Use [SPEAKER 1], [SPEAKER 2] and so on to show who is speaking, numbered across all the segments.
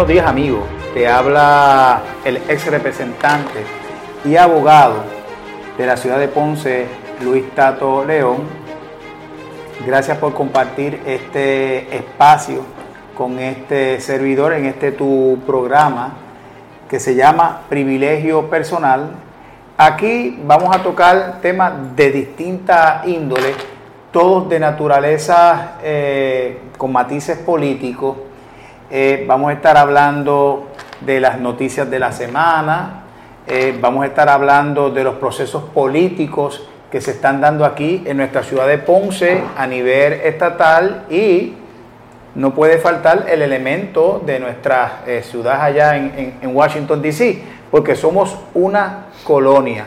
[SPEAKER 1] Buenos días amigos, te habla el ex representante y abogado de la ciudad de Ponce, Luis Tato León. Gracias por compartir este espacio con este servidor en este tu programa que se llama Privilegio Personal. Aquí vamos a tocar temas de distinta índole, todos de naturaleza eh, con matices políticos eh, vamos a estar hablando de las noticias de la semana, eh, vamos a estar hablando de los procesos políticos que se están dando aquí en nuestra ciudad de Ponce a nivel estatal y no puede faltar el elemento de nuestra eh, ciudad allá en, en Washington, D.C., porque somos una colonia.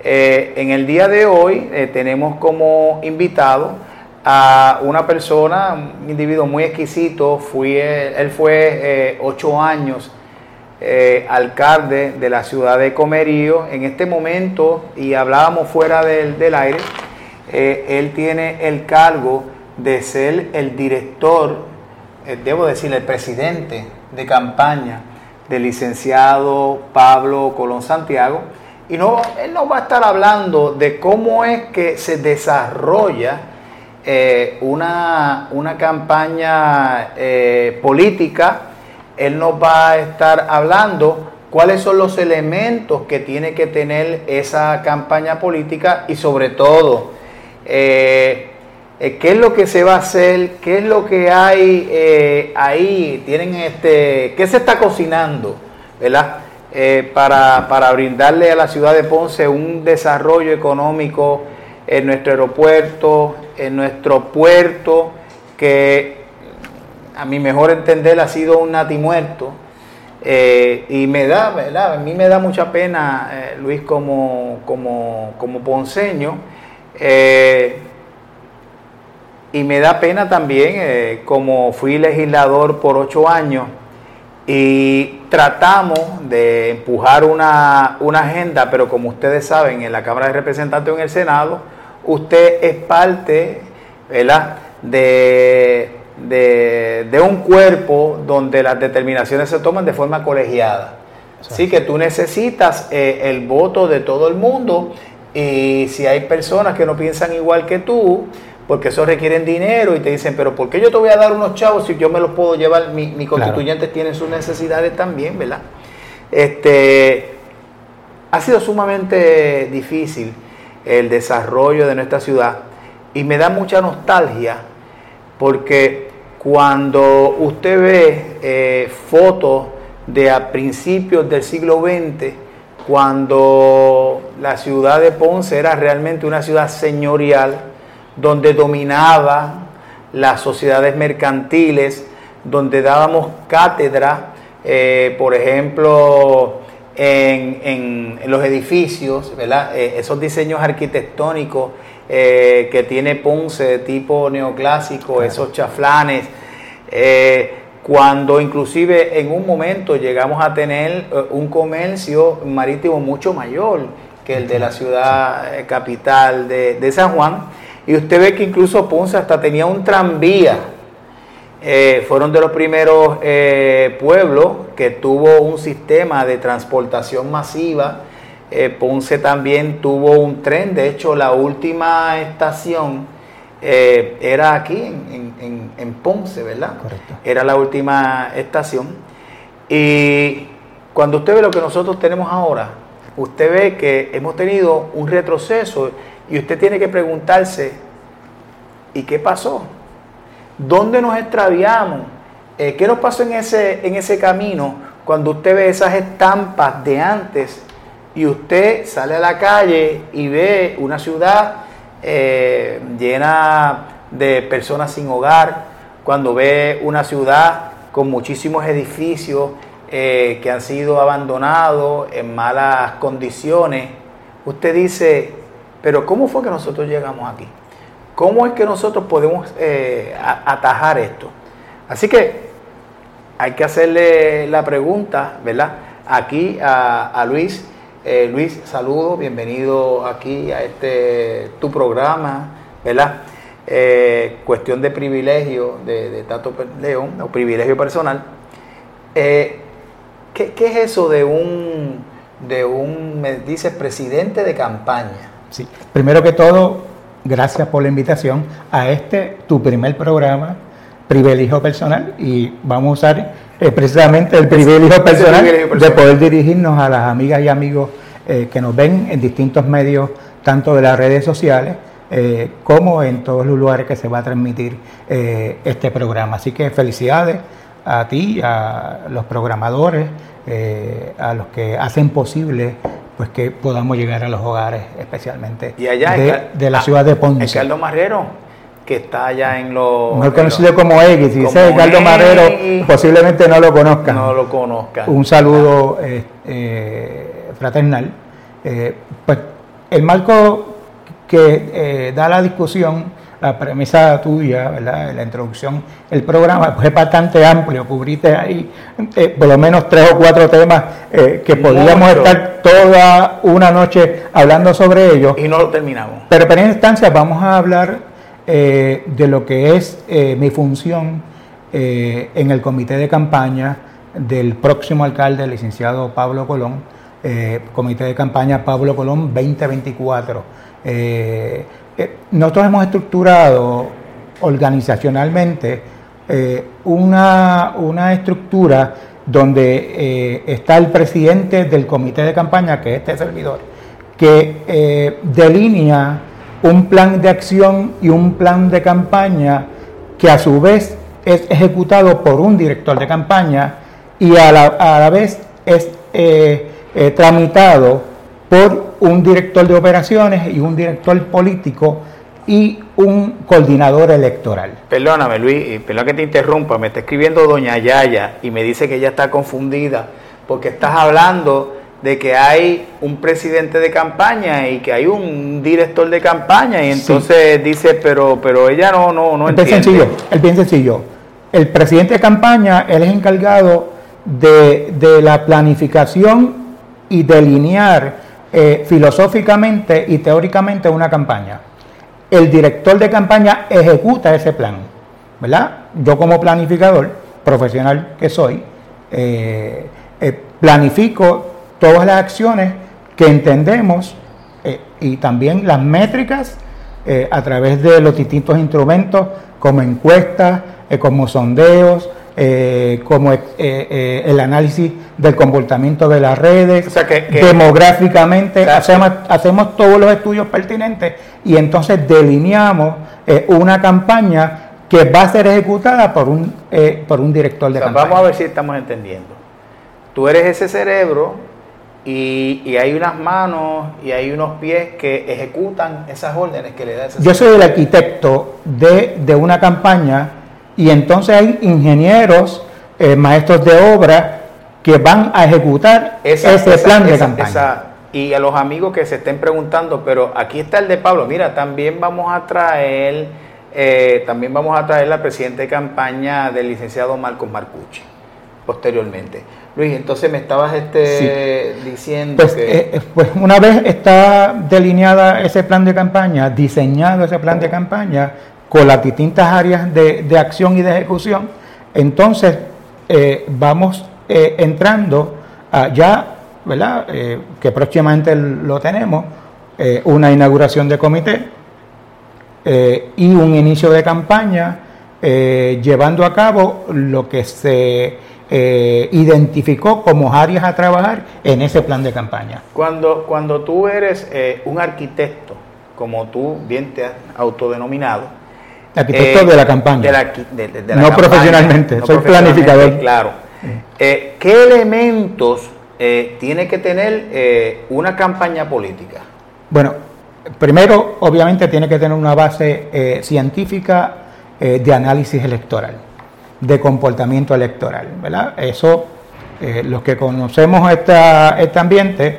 [SPEAKER 1] en el día de hoy tenemos como invitado a una persona, un individuo muy exquisito, fui, él fue eh, ocho años eh, alcalde de la ciudad de Comerío. En este momento, y hablábamos fuera del, del aire, eh, él tiene el cargo de ser el director, debo decir, el presidente de campaña del licenciado Pablo Colón Santiago. Y no, él nos va a estar hablando de cómo es que se desarrolla eh, una, una, campaña eh, política, él nos va a estar hablando cuáles son los elementos que tiene que tener esa campaña política y sobre todo, eh, qué es lo que se va a hacer, qué es lo que hay ahí, tienen este, qué se está cocinando, ¿verdad? para, para brindarle a la ciudad de Ponce un desarrollo económico en nuestro aeropuerto, en nuestro puerto, que a mi mejor entender ha sido un natimuerto. Eh, y me da, ¿verdad? A mí me da mucha pena, eh, Luis, como, como, como ponceño. Eh, y me da pena también, como fui legislador por ocho años, y tratamos de empujar una, una agenda, pero como ustedes saben, en la Cámara de Representantes o en el Senado, usted es parte De, de, un cuerpo donde las determinaciones se toman de forma colegiada. Así que tú necesitas eh, el voto de todo el mundo y si hay personas que no piensan igual que tú, porque eso requieren dinero y te dicen, pero ¿por qué yo te voy a dar unos chavos si yo me los puedo llevar? Mi, mi constituyentes tienen sus necesidades también, ¿verdad? Este, ha sido sumamente difícil el desarrollo de nuestra ciudad. Y me da mucha nostalgia porque cuando usted ve eh, fotos de a principios del siglo XX, cuando la ciudad de Ponce era realmente una ciudad señorial, donde dominaba las sociedades mercantiles, donde dábamos cátedra, eh, por ejemplo, en, los edificios, ¿verdad? Eh, esos diseños arquitectónicos eh, que tiene Ponce de tipo neoclásico, esos chaflanes, eh, cuando inclusive en un momento llegamos a tener un comercio marítimo mucho mayor que el de la ciudad capital de, de San Juan, y usted ve que incluso Ponce hasta tenía un tranvía eh, fueron de los primeros eh, pueblos que tuvo un sistema de transportación masiva. Eh, Ponce también tuvo un tren, de hecho la última estación era aquí en, en, Ponce, ¿verdad? Correcto. Era la última estación. Y cuando usted ve lo que nosotros tenemos ahora, usted ve que hemos tenido un retroceso y usted tiene que preguntarse, ¿y qué pasó? ¿Dónde nos extraviamos? Eh, ¿Qué nos pasó en ese, en ese camino cuando usted ve esas estampas de antes y usted sale a la calle y ve una ciudad eh, llena de personas sin hogar, cuando ve una ciudad con muchísimos edificios eh, que han sido abandonados en malas condiciones, usted dice, pero ¿cómo fue que nosotros llegamos aquí? ¿Cómo es que nosotros podemos eh, atajar esto? Así que hay que hacerle la pregunta, ¿verdad? Aquí a, Luis. Eh, Luis, saludo, bienvenido aquí a este tu programa, ¿verdad? Eh, cuestión de privilegio de, Tato León, o privilegio personal. ¿qué, ¿Qué es eso de un, de un, me dice, presidente de campaña?
[SPEAKER 2] Sí, primero que todo, gracias por la invitación a este, tu primer programa, Privilegio Personal, y vamos a usar eh, precisamente el privilegio personal de poder dirigirnos a las amigas y amigos eh, que nos ven en distintos medios, tanto de las redes sociales, eh, como en todos los lugares que se va a transmitir este programa. Así que felicidades a ti, a los programadores, a los que hacen posible pues que podamos llegar a los hogares, especialmente
[SPEAKER 1] y allá
[SPEAKER 2] de, la ciudad de Ponce.
[SPEAKER 1] Carlos Marrero, que está allá en los...
[SPEAKER 2] Mejor conocido como X, si dice Carlos Marrero, posiblemente no lo conozcan.
[SPEAKER 1] No lo conozcan.
[SPEAKER 2] Un saludo eh, eh, fraternal. Eh, pues el marco que da la discusión la premisa tuya, ¿verdad? la introducción, el programa es bastante amplio, cubriste ahí eh, por lo menos tres o cuatro temas eh, que podríamos estar toda una noche hablando sobre ellos.
[SPEAKER 1] Y no lo terminamos.
[SPEAKER 2] Pero en primera instancia vamos a hablar eh, de lo que es mi función en el comité de campaña del próximo alcalde, el licenciado Pablo Colón, comité de campaña Pablo Colón 2024. Eh, nosotros hemos estructurado organizacionalmente eh, una, estructura donde eh, está el presidente del comité de campaña, que es este servidor, que delinea un plan de acción y un plan de campaña que a su vez es ejecutado por un director de campaña y a la, a la vez es tramitado por un director de operaciones y un director político y un coordinador electoral.
[SPEAKER 1] Perdóname, Luis, perdón que te interrumpa, me está escribiendo doña Yaya y me dice que ella está confundida porque estás hablando de que hay un presidente de campaña y que hay un director de campaña y entonces dice, pero pero ella no no no
[SPEAKER 2] es Bien sencillo, es bien sencillo. El presidente de campaña, él es encargado de, de la planificación y delinear eh, filosóficamente y teóricamente una campaña. El director de campaña ejecuta ese plan, ¿verdad? Yo como planificador profesional que soy, eh, eh, planifico todas las acciones que entendemos y también las métricas a través de los distintos instrumentos como encuestas, como sondeos, eh, como eh, eh, el análisis del comportamiento de las redes, demográficamente, hacemos, hacemos todos los estudios pertinentes y entonces delineamos una campaña que va a ser ejecutada por un, por un director de campaña.
[SPEAKER 1] Vamos a ver si estamos entendiendo. Tú eres ese cerebro y, y, hay unas manos y hay unos pies que ejecutan esas órdenes que le da ese
[SPEAKER 2] Yo soy el arquitecto de, de una campaña y entonces hay ingenieros, eh, maestros de obra que van a ejecutar ese plan de campaña.
[SPEAKER 1] y a los amigos que se estén preguntando, pero aquí está el de Pablo, mira, también vamos a traer, eh, también vamos a traer la presidenta de campaña del licenciado Marcos Marcucci posteriormente. Luis, entonces me estabas este, diciendo
[SPEAKER 2] pues, que... Eh, pues una vez está delineada ese plan de campaña, diseñado ese plan de campaña, con las distintas áreas de, acción y de ejecución, entonces eh, vamos eh, entrando ya, ¿verdad? Eh, que próximamente lo tenemos, una inauguración de comité y un inicio de campaña llevando a cabo lo que se identificó como áreas a trabajar en ese plan de campaña.
[SPEAKER 1] Cuando, cuando tú eres un arquitecto, como tú bien te has autodenominado,
[SPEAKER 2] Arquitecto de la campaña. no profesionalmente, soy planificador.
[SPEAKER 1] Claro. Eh, ¿Qué elementos eh, tiene que tener eh, una campaña política?
[SPEAKER 2] Bueno, primero, obviamente, tiene que tener una base científica de análisis electoral, de comportamiento electoral, ¿verdad? Eso, los que conocemos esta, este ambiente,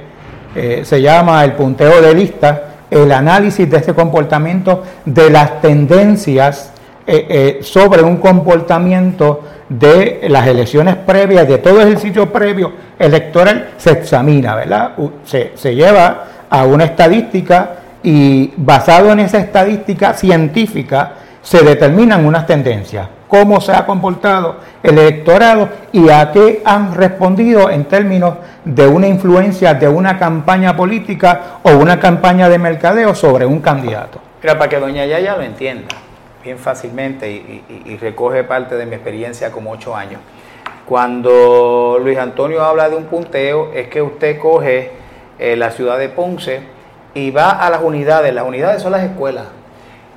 [SPEAKER 2] se llama el punteo de listas el análisis de ese comportamiento, de las tendencias eh, eh, sobre un comportamiento de las elecciones previas, de todo ejercicio previo electoral, se examina, ¿verdad? Se, se lleva a una estadística y basado en esa estadística científica se determinan unas tendencias. Cómo se ha comportado el electorado y a qué han respondido en términos de una influencia de una campaña política o una campaña de mercadeo sobre un candidato.
[SPEAKER 1] Mira, para que doña Yaya lo entienda bien fácilmente y, recoge parte de mi experiencia como ocho años. Cuando Luis Antonio habla de un punteo, es que usted coge eh, la ciudad de Ponce y va a las unidades. Las unidades son las escuelas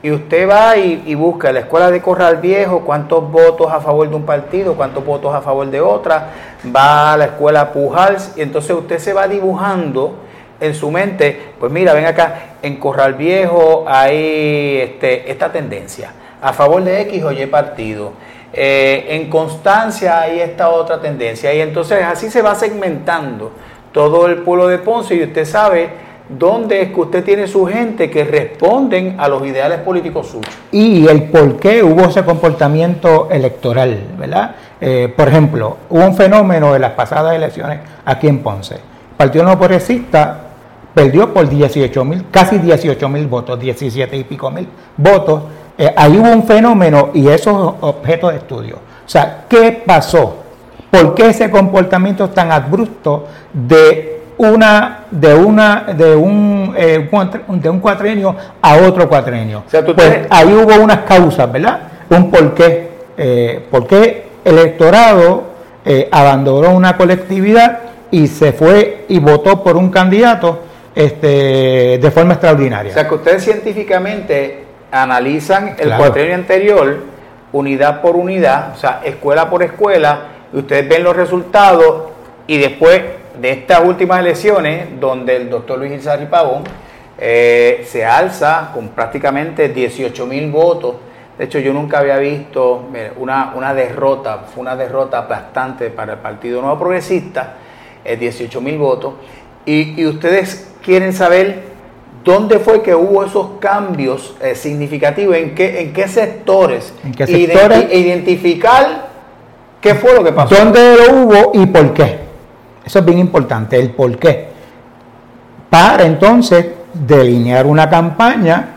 [SPEAKER 1] y usted va y, busca la escuela de Corral Viejo cuántos votos a favor de un partido, cuántos votos a favor de otra, va a la escuela Pujals y entonces usted se va dibujando en su mente, pues mira, ven acá, en Corral Viejo hay este, esta tendencia, a favor de X o Y partido. Eh, en Constancia hay esta otra tendencia y entonces así se va segmentando todo el pueblo de Ponce y usted sabe dónde es que usted tiene su gente que responden a los ideales políticos suyos.
[SPEAKER 2] Y el por qué hubo ese comportamiento electoral, ¿verdad? Eh, por ejemplo, hubo un fenómeno de las pasadas elecciones aquí en Ponce. El Partido No Progresista perdió por 18 mil, casi 18 mil votos, 17 y pico mil votos. Eh, ahí hubo un fenómeno y eso es objeto de estudio. O sea, ¿qué pasó? ¿Por qué ese comportamiento tan abrupto de una de una de un, eh, de un cuatrenio a otro cuatrenio. pues ahí hubo unas causas, ¿verdad? Un porqué, eh, por qué el electorado eh, abandonó una colectividad y se fue y votó por un candidato este, de forma extraordinaria.
[SPEAKER 1] O sea que ustedes científicamente analizan el cuatrenio anterior, unidad por unidad, o sea, escuela por escuela, y ustedes ven los resultados y después de estas últimas elecciones, donde el doctor Luis Izarri Pavón eh, se alza con prácticamente 18 mil votos. De hecho, yo nunca había visto una, una, derrota, fue una derrota aplastante para el Partido Nuevo Progresista, 18 mil votos. Y, ustedes quieren saber dónde fue que hubo esos cambios eh, significativos, en qué, en qué sectores,
[SPEAKER 2] ¿En qué sectores?
[SPEAKER 1] identificar qué fue lo que pasó.
[SPEAKER 2] ¿Dónde lo hubo y por qué? Eso es bien importante, el por qué. Para entonces delinear una campaña,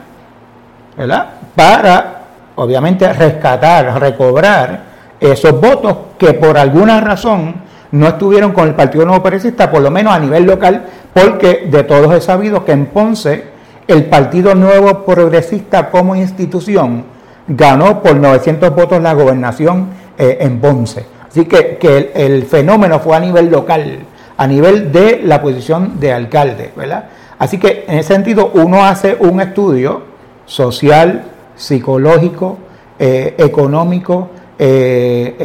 [SPEAKER 2] ¿verdad? Para, obviamente, rescatar, recobrar esos votos que por alguna razón no estuvieron con el Partido Nuevo Progresista, por lo menos a nivel local, porque de todos he sabido que en Ponce el Partido Nuevo Progresista como institución ganó por 900 votos la gobernación eh, en Ponce. Así que, que el, fenómeno fue a nivel local, a nivel de la posición de alcalde, ¿verdad? Así que en ese sentido uno hace un estudio social, psicológico, eh, económico, eh,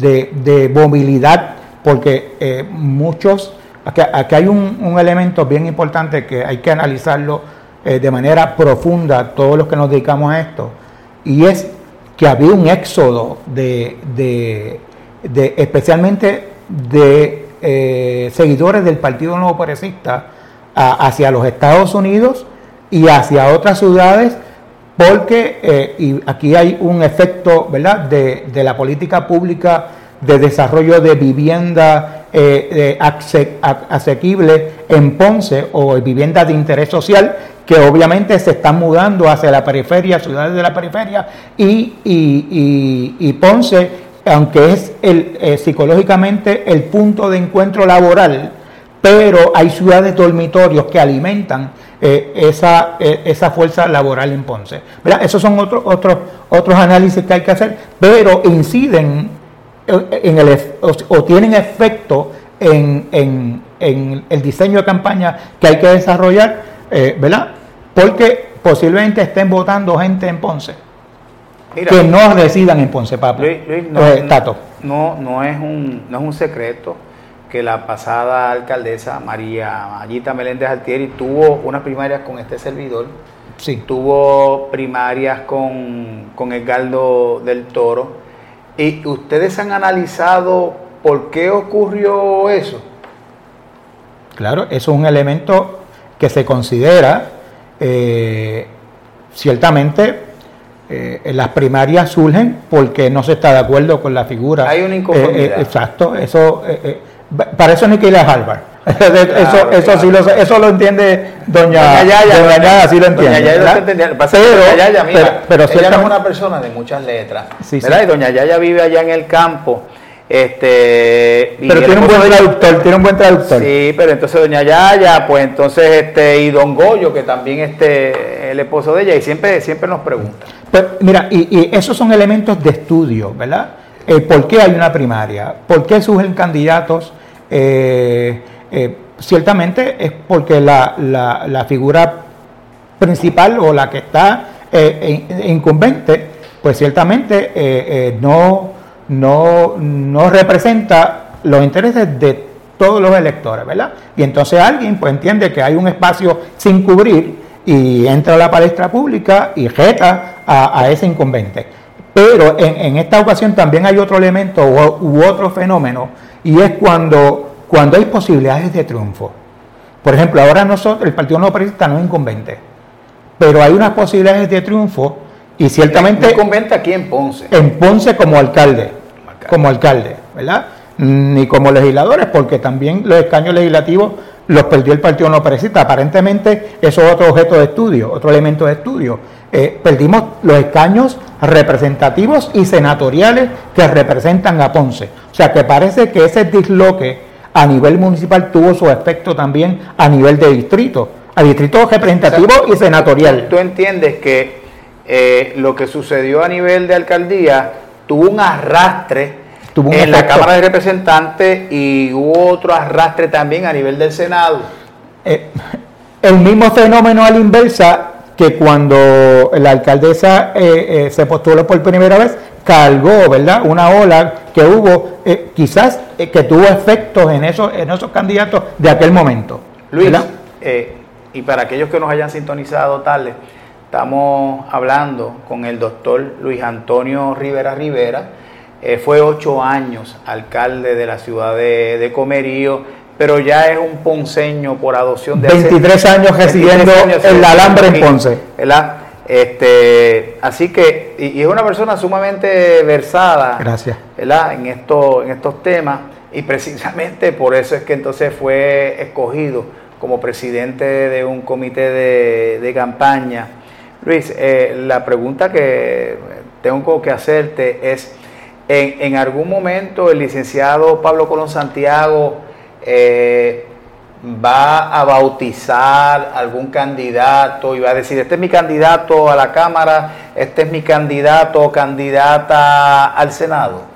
[SPEAKER 2] eh, de, movilidad, porque muchos, aquí, hay un, un, elemento bien importante que hay que analizarlo de manera profunda, todos los que nos dedicamos a esto, y es que había un éxodo de, de, especialmente de eh, seguidores del Partido Nuevo Progresista hacia los Estados Unidos y hacia otras ciudades, porque eh, y aquí hay un efecto ¿verdad? De, de, la política pública de desarrollo de vivienda eh, asequible en Ponce o vivienda de interés social que obviamente se están mudando hacia la periferia, ciudades de la periferia, y, y, y Ponce aunque es eh, psicológicamente el punto de encuentro laboral, pero hay ciudades dormitorios que alimentan eh, esa, eh, esa fuerza laboral en Ponce. Esos son otros otros otros análisis que hay que hacer, pero inciden en el, o, tienen efecto en, en, en, el diseño de campaña que hay que desarrollar, ¿verdad? Porque posiblemente estén votando gente en Ponce que no residan en Ponce, Pablo.
[SPEAKER 1] Luis, no, eh, no, no, es un, no es un secreto que la pasada alcaldesa María Mayita Meléndez Altieri tuvo unas primarias con este servidor, sí. tuvo primarias con, con Edgardo del Toro, y ustedes han analizado por qué ocurrió eso.
[SPEAKER 2] Claro, eso es un elemento que se considera eh, ciertamente eh, las primarias surgen porque no se está de acuerdo con la figura.
[SPEAKER 1] Hay una inconformidad.
[SPEAKER 2] Eh, eh, exacto, eso, para eso no hay que ir a Harvard. eso, eso, sí lo, eso lo entiende doña,
[SPEAKER 1] doña Yaya.
[SPEAKER 2] Doña Yaya sí lo entiende.
[SPEAKER 1] Doña Yaya lo entiende. Pero, doña Yaya, mira,
[SPEAKER 2] pero,
[SPEAKER 1] ella es una persona de muchas letras. Sí, ¿verdad? Sí. Y doña Yaya vive allá en el campo. Este,
[SPEAKER 2] pero tiene un buen traductor, tiene un buen traductor.
[SPEAKER 1] Sí, pero entonces doña Yaya, pues entonces este y don Goyo, que también este el esposo de ella, y siempre, siempre nos pregunta.
[SPEAKER 2] Pero, mira, y, y esos son elementos de estudio, ¿verdad? Eh, ¿Por qué hay una primaria? ¿Por qué surgen candidatos? Eh, eh, ciertamente es porque la, la, la, figura principal o la que está incumbente, pues ciertamente no no, no representa los intereses de todos los electores, ¿verdad? Y entonces alguien pues entiende que hay un espacio sin cubrir y entra a la palestra pública y jeta a, ese incumbente. Pero en, esta ocasión también hay otro elemento u, otro fenómeno y es cuando, cuando hay posibilidades de triunfo. Por ejemplo, ahora nosotros, el Partido No Progresista no es incumbente, pero hay unas posibilidades de triunfo y ciertamente...
[SPEAKER 1] incumbente aquí en Ponce.
[SPEAKER 2] En Ponce como alcalde, como alcalde, ¿verdad? Ni como legisladores, porque también los escaños legislativos los perdió el Partido No Progresista. Aparentemente eso es otro objeto de estudio, otro elemento de estudio. Eh, perdimos los escaños representativos y senatoriales que representan a Ponce. O sea que parece que ese disloque a nivel municipal tuvo su efecto también a nivel de distrito, a distrito representativo y senatorial.
[SPEAKER 1] ¿Tú entiendes que eh, lo que sucedió a nivel de alcaldía tuvo un arrastre en la Cámara de Representantes y hubo otro arrastre también a nivel del Senado?
[SPEAKER 2] Eh, el mismo fenómeno a la inversa que cuando la alcaldesa eh, se postuló por primera vez, cargó, ¿verdad? Una ola que hubo, quizás que tuvo efectos en esos, en esos candidatos de aquel momento.
[SPEAKER 1] Luis, y para aquellos que nos hayan sintonizado tarde, Estamos hablando con el doctor Luis Antonio Rivera Rivera. Eh, fue ocho años alcalde de la ciudad de, Comerío, pero ya es un ponceño por adopción
[SPEAKER 2] de 23 años residiendo en la Alambre en Ponce.
[SPEAKER 1] ¿verdad? Este, así que, y, es una persona sumamente versada
[SPEAKER 2] Gracias.
[SPEAKER 1] ¿verdad? En, esto, en estos temas, y precisamente por eso es que entonces fue escogido como presidente de un comité de, de campaña Luis, eh, la pregunta que tengo que hacerte es, ¿en, algún momento el licenciado Pablo Colón Santiago eh, va a bautizar algún candidato y va a decir, este es mi candidato a la Cámara, este es mi candidato o candidata al Senado?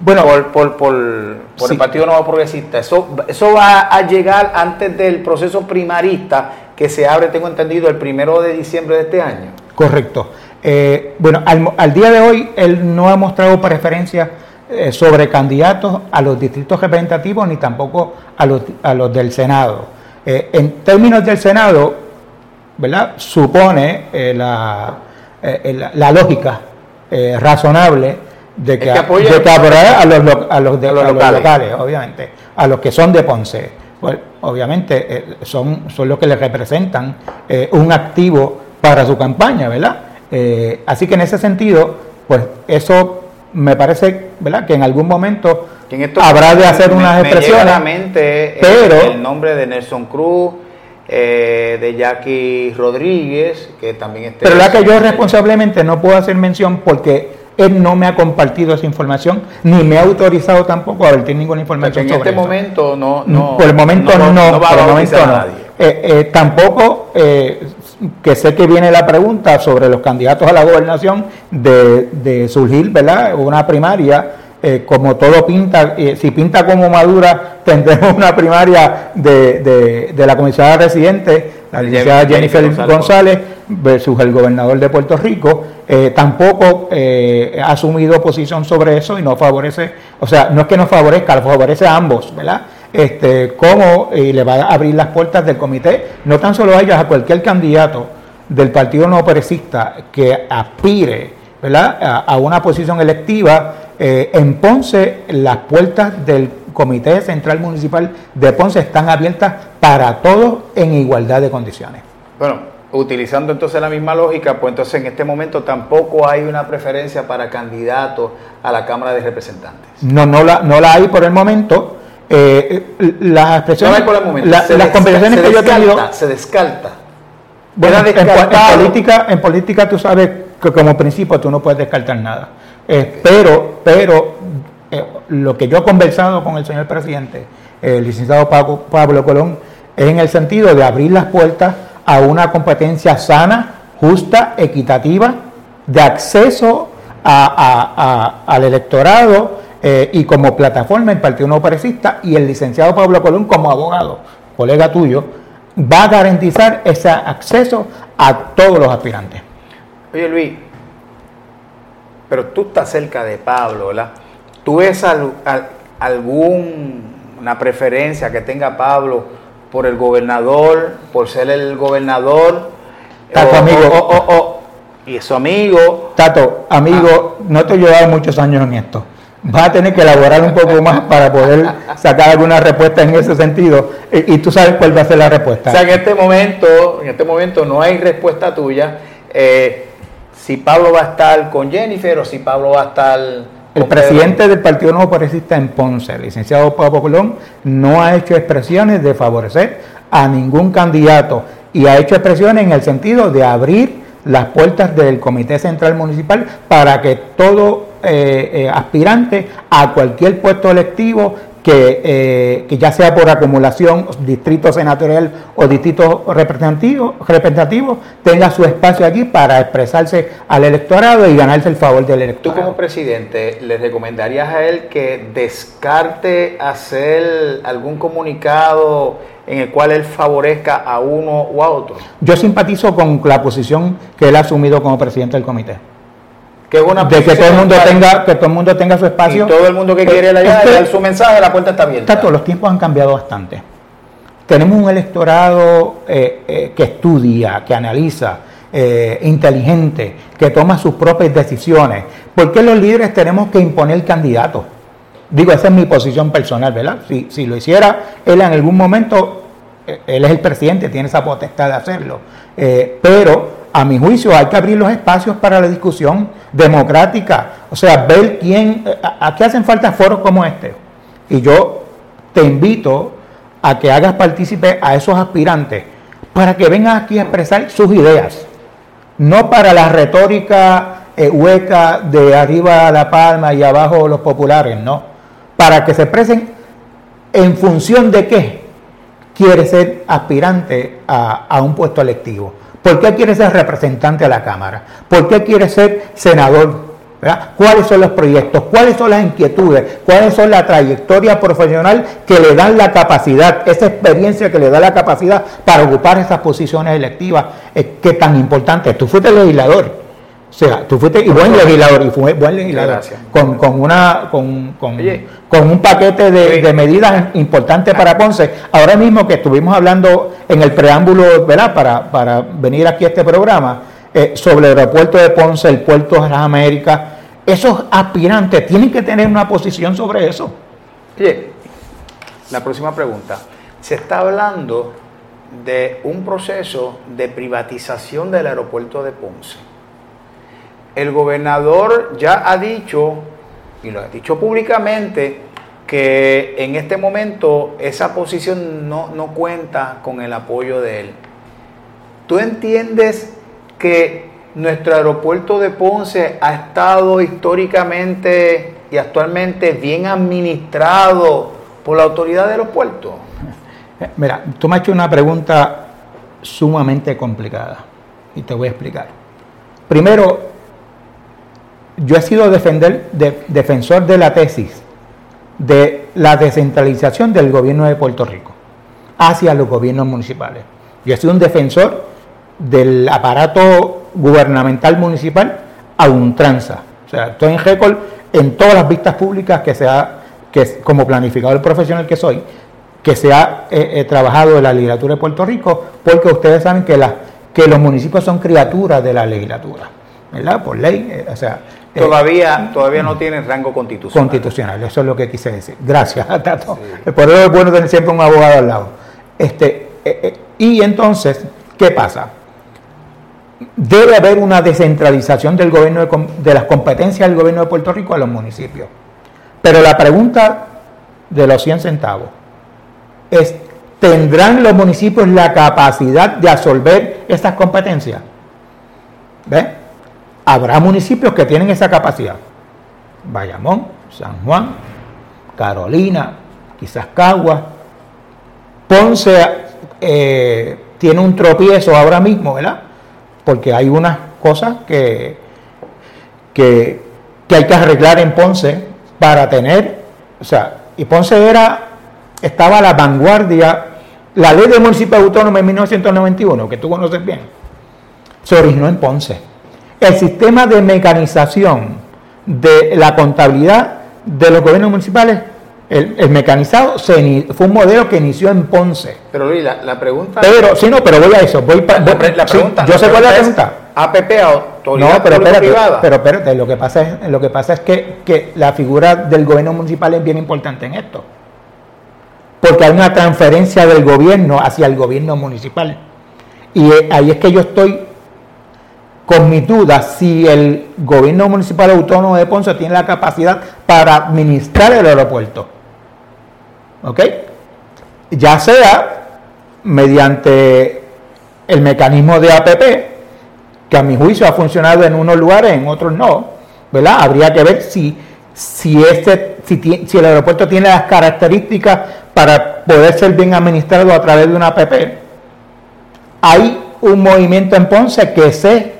[SPEAKER 1] Bueno, por, por, el Partido Nuevo Progresista. Eso, eso va a llegar antes del proceso primarista que se abre, tengo entendido, el primero de diciembre de este año.
[SPEAKER 2] Correcto. Eh, bueno, al, día de hoy él no ha mostrado preferencia eh, sobre candidatos a los distritos representativos ni tampoco a los, a los del Senado. Eh, en términos del Senado, ¿verdad? Supone la, la, lógica razonable de que, de que a los, a los, de, los locales. obviamente, a los que son de Ponce pues obviamente son, son los que le representan un activo para su campaña, ¿verdad? Eh, así que en ese sentido, pues eso me parece, ¿verdad? Que en algún momento habrá de hacer unas expresiones.
[SPEAKER 1] pero el, nombre de Nelson Cruz, de Jackie Rodríguez, que también está.
[SPEAKER 2] Pero la que yo responsablemente no puedo hacer mención porque él no me ha compartido esa información, ni me ha autorizado tampoco a vertir ninguna información
[SPEAKER 1] en este momento no,
[SPEAKER 2] no, Por el momento no, no, por el momento no. Eh, eh, tampoco, eh, que sé que viene la pregunta sobre los candidatos a la gobernación de, de surgir, ¿verdad? Una primaria. como todo pinta, si pinta como Madura, tendremos una primaria de, de, de la comisaria residente, la licenciada Jennifer González versus el gobernador de Puerto Rico, eh, tampoco eh, ha asumido posición sobre eso y no favorece, o sea, no es que no favorezca, favorece a ambos, ¿verdad? Este, cómo eh, le va a abrir las puertas del comité, no tan solo a ellos, a cualquier candidato del Partido No Perecista que aspire ¿verdad? A, una posición electiva en Ponce, las puertas del Comité Central Municipal de Ponce están abiertas para todos en igualdad de condiciones.
[SPEAKER 1] Bueno, utilizando entonces la misma lógica, pues entonces en este momento tampoco hay una preferencia para candidatos a la Cámara de Representantes.
[SPEAKER 2] No, no la, no la hay por el momento. Las expresiones, las conversaciones que yo he tenido...
[SPEAKER 1] Se descarta.
[SPEAKER 2] Bueno, en, política, en política tú sabes que como principio tú no puedes descartar nada. pero pero lo que yo he conversado con el señor presidente, el licenciado Pablo Colón, es en el sentido de abrir las puertas a una competencia sana, justa, equitativa, de acceso al electorado eh, y como plataforma el Partido No Progresista y el licenciado Pablo Colón como abogado, colega tuyo, va a garantizar ese acceso a todos los aspirantes.
[SPEAKER 1] Oye Luis, pero tú estás cerca de Pablo, ¿verdad? ¿Tú ves alguna preferencia que tenga Pablo por el gobernador, por ser el gobernador?
[SPEAKER 2] Tato, amigo.
[SPEAKER 1] y su amigo.
[SPEAKER 2] Tato, amigo, ah. no te he llevado muchos años en esto vas a tener que elaborar un poco más para poder sacar alguna respuesta en ese sentido y, tú sabes cuál va a ser la respuesta.
[SPEAKER 1] O sea, en este momento, en este momento no hay respuesta tuya. Eh, si Pablo va a estar con Jennifer o si Pablo va a estar
[SPEAKER 2] el presidente del Partido Nuevo Progresista en Ponce, el licenciado Pablo Colón, no ha hecho expresiones de favorecer a ningún candidato y ha hecho expresiones en el sentido de abrir las puertas del Comité Central Municipal para que todo eh, eh, aspirante a cualquier puesto electivo que, eh, que, ya sea por acumulación, distrito senatorial o distrito representativo, representativo, tenga su espacio aquí para expresarse al electorado y ganarse el favor del electorado.
[SPEAKER 1] Tú como presidente, ¿le recomendarías a él que descarte hacer algún comunicado en el cual él favorezca a uno o a otro?
[SPEAKER 2] Yo simpatizo con la posición que él ha asumido como presidente del comité
[SPEAKER 1] que una
[SPEAKER 2] de que todo el mundo tenga que todo el mundo tenga su espacio.
[SPEAKER 1] Y todo el mundo que quiere este, dar su mensaje la puerta está abierta.
[SPEAKER 2] Todos los tiempos han cambiado bastante. Tenemos un electorado eh, eh, que estudia que analiza eh, inteligente que toma sus propias decisiones. ¿por qué los líderes tenemos que imponer candidatos? digo esa es mi posición personal ¿verdad? si, si lo hiciera él en algún momento él es el presidente tiene esa potestad de hacerlo. Pero a mi juicio hay que abrir los espacios para la discusión democrática, o sea, ver quién, a, qué hacen falta foros como este. Y yo te invito a que hagas partícipe a esos aspirantes para que vengan aquí a expresar sus ideas, no para la retórica eh, hueca de arriba la palma y abajo los populares, no, para que se expresen en función de qué quiere ser aspirante a un puesto electivo. ¿Por qué quiere ser representante a la Cámara? ¿Por qué quiere ser senador? ¿Cuáles son los proyectos? ¿Cuáles son las inquietudes? ¿Cuáles son la trayectoria profesional que le dan la capacidad, esa experiencia que le da la capacidad para ocupar esas posiciones electivas? Eh, ¿Qué tan importante? Tú fuiste legislador. O sea, tú fuiste y buen legislador, y fue buen legislador, con, con, una, con, con, con un paquete de, medidas importantes para Ponce. Ahora mismo que estuvimos hablando en el preámbulo, ¿verdad? Para, para venir aquí a este programa, eh, sobre el aeropuerto de Ponce, el puerto de las Américas, esos aspirantes tienen que tener una posición sobre eso.
[SPEAKER 1] Oye, la próxima pregunta. Se está hablando de un proceso de privatización del aeropuerto de Ponce el gobernador ya ha dicho, y lo ha dicho públicamente, que en este momento esa posición no, cuenta con el apoyo de él. ¿Tú entiendes que nuestro aeropuerto de Ponce ha estado históricamente y actualmente bien administrado por la autoridad de los puertos?
[SPEAKER 2] Mira, tú me has hecho una pregunta sumamente complicada y te voy a explicar. Primero, yo he sido defensor de la tesis de la descentralización del gobierno de Puerto Rico hacia los gobiernos municipales. Yo he sido un defensor del aparato gubernamental municipal a un tranza. O sea, estoy en récord en todas las vistas públicas que se ha, que como planificador profesional que soy, que se ha eh, eh, trabajado en la legislatura de Puerto Rico, porque ustedes saben que los municipios son criaturas de la legislatura, ¿verdad? Por ley, eh, o sea,
[SPEAKER 1] Todavía, eh, todavía no tienen rango constitucional.
[SPEAKER 2] Constitucional, eso es lo que quise decir. Gracias, Tato. Por eso es bueno tener siempre un abogado al lado. Este, eh, eh, y entonces, ¿qué pasa? Debe haber una descentralización del gobierno de, las competencias del gobierno de Puerto Rico a los municipios. Pero la pregunta de los 100 centavos. ¿Tendrán los municipios la capacidad de absorber estas competencias? ¿Ve? Habrá municipios que tienen esa capacidad. Bayamón, San Juan, Carolina, quizás Cagua. Ponce eh, tiene un tropiezo ahora mismo, ¿verdad? Porque hay unas cosas que, que, hay que arreglar en Ponce para tener, o sea, y Ponce era, estaba a la vanguardia, la ley de municipio autónomo en 1991, que tú conoces bien, se originó en Ponce. El sistema de mecanización de la contabilidad de los gobiernos municipales, el, mecanizado fue un modelo que inició en Ponce.
[SPEAKER 1] Pero Luis, la, pregunta...
[SPEAKER 2] Pero, sí, no, pero voy a eso. Voy
[SPEAKER 1] la, pregunta,
[SPEAKER 2] yo sé cuál es la pregunta.
[SPEAKER 1] APP, autoridad
[SPEAKER 2] no, pero espérate, privada. Pero espérate, lo que pasa es, lo que, pasa es que, que la figura del gobierno municipal es bien importante en esto. Porque hay una transferencia del gobierno hacia el gobierno municipal. Y ahí es que yo estoy con mis dudas si el gobierno municipal autónomo de Ponce tiene la capacidad para administrar el aeropuerto. ¿Ok? Ya sea mediante el mecanismo de APP, que a mi juicio ha funcionado en unos lugares, en otros no, ¿verdad? Habría que ver si, si, este, si, el aeropuerto tiene las características para poder ser bien administrado a través de una APP. Hay un movimiento en Ponce que sé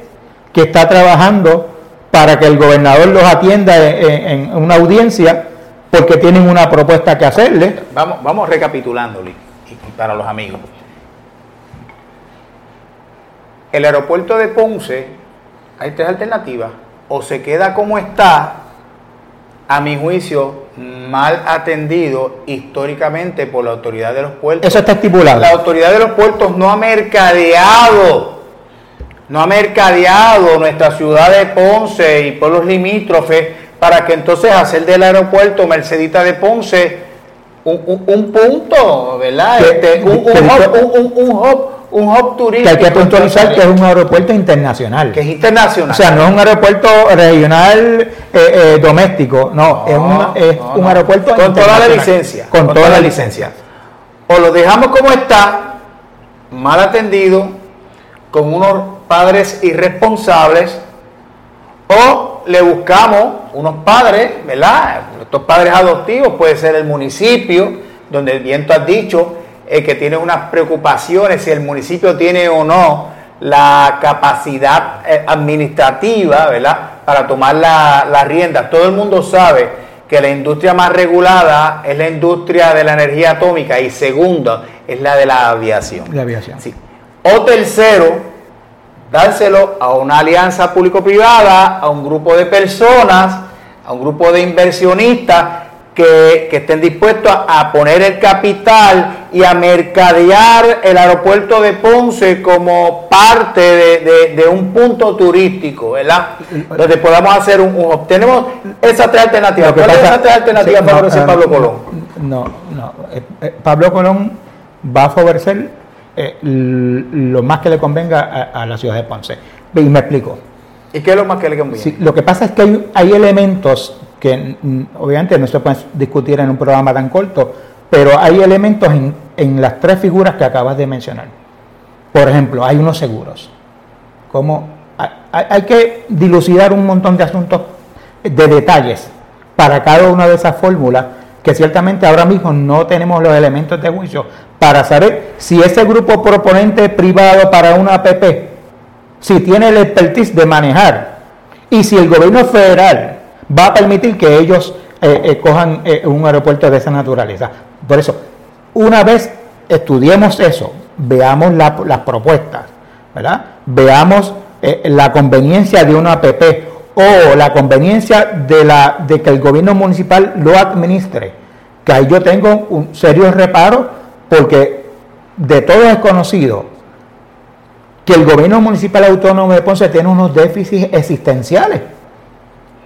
[SPEAKER 2] que está trabajando para que el gobernador los atienda en, una audiencia porque tienen una propuesta que hacerle.
[SPEAKER 1] Vamos, vamos recapitulando, para los amigos. El aeropuerto de Ponce, hay tres alternativas. O se queda como está, a mi juicio, mal atendido históricamente por la autoridad de los puertos.
[SPEAKER 2] Eso está estipulado.
[SPEAKER 1] La autoridad de los puertos no ha mercadeado no ha mercadeado nuestra ciudad de Ponce y pueblos limítrofes para que entonces hacer del aeropuerto Mercedita de Ponce un, punto, ¿verdad? Este, un, hub, un, hub, turístico.
[SPEAKER 2] Que hay que puntualizar que es un aeropuerto internacional.
[SPEAKER 1] Que es internacional.
[SPEAKER 2] O sea, no es un aeropuerto regional eh, eh, doméstico, no, es, un, aeropuerto
[SPEAKER 1] con toda la licencia.
[SPEAKER 2] Con, toda, la licencia.
[SPEAKER 1] O lo dejamos como está, mal atendido, con unos padres irresponsables o le buscamos unos padres, ¿verdad? Estos padres adoptivos puede ser el municipio, donde el viento ha dicho eh, que tiene unas preocupaciones si el municipio tiene o no la capacidad eh, administrativa, ¿verdad? Para tomar la, la rienda. Todo el mundo sabe que la industria más regulada es la industria de la energía atómica y segunda es la de la aviación.
[SPEAKER 2] La aviación.
[SPEAKER 1] Sí. O tercero, dárselo a una alianza público-privada, a un grupo de personas, a un grupo de inversionistas que, estén dispuestos a, poner el capital y a mercadear el aeropuerto de Ponce como parte de, un punto turístico, ¿verdad? Donde podamos hacer un, un tenemos esas tres alternativas. ¿Cuál es esa tres alternativas para no, Pablo Colón?
[SPEAKER 2] No, no. Eh, eh, Pablo Colón va a favorecer eh, lo más que le convenga a, la ciudad de Ponce. Y me explico.
[SPEAKER 1] ¿Y qué es lo más que le conviene?
[SPEAKER 2] lo que pasa es que hay, elementos que obviamente no se pueden discutir en un programa tan corto, pero hay elementos en, las tres figuras que acabas de mencionar. Por ejemplo, hay unos seguros. Como hay, que dilucidar un montón de asuntos de detalles para cada una de esas fórmulas que ciertamente ahora mismo no tenemos los elementos de juicio para saber si ese grupo proponente privado para una APP, si tiene el expertise de manejar y si el gobierno federal va a permitir que ellos eh, eh, cojan eh, un aeropuerto de esa naturaleza. Por eso, una vez estudiemos eso, veamos las propuestas, ¿verdad? Veamos la conveniencia de una APP o la conveniencia de, la, de que el gobierno municipal lo administre, que ahí yo tengo un serio reparo porque de todos es conocido que el gobierno municipal autónomo de Ponce tiene unos déficits existenciales.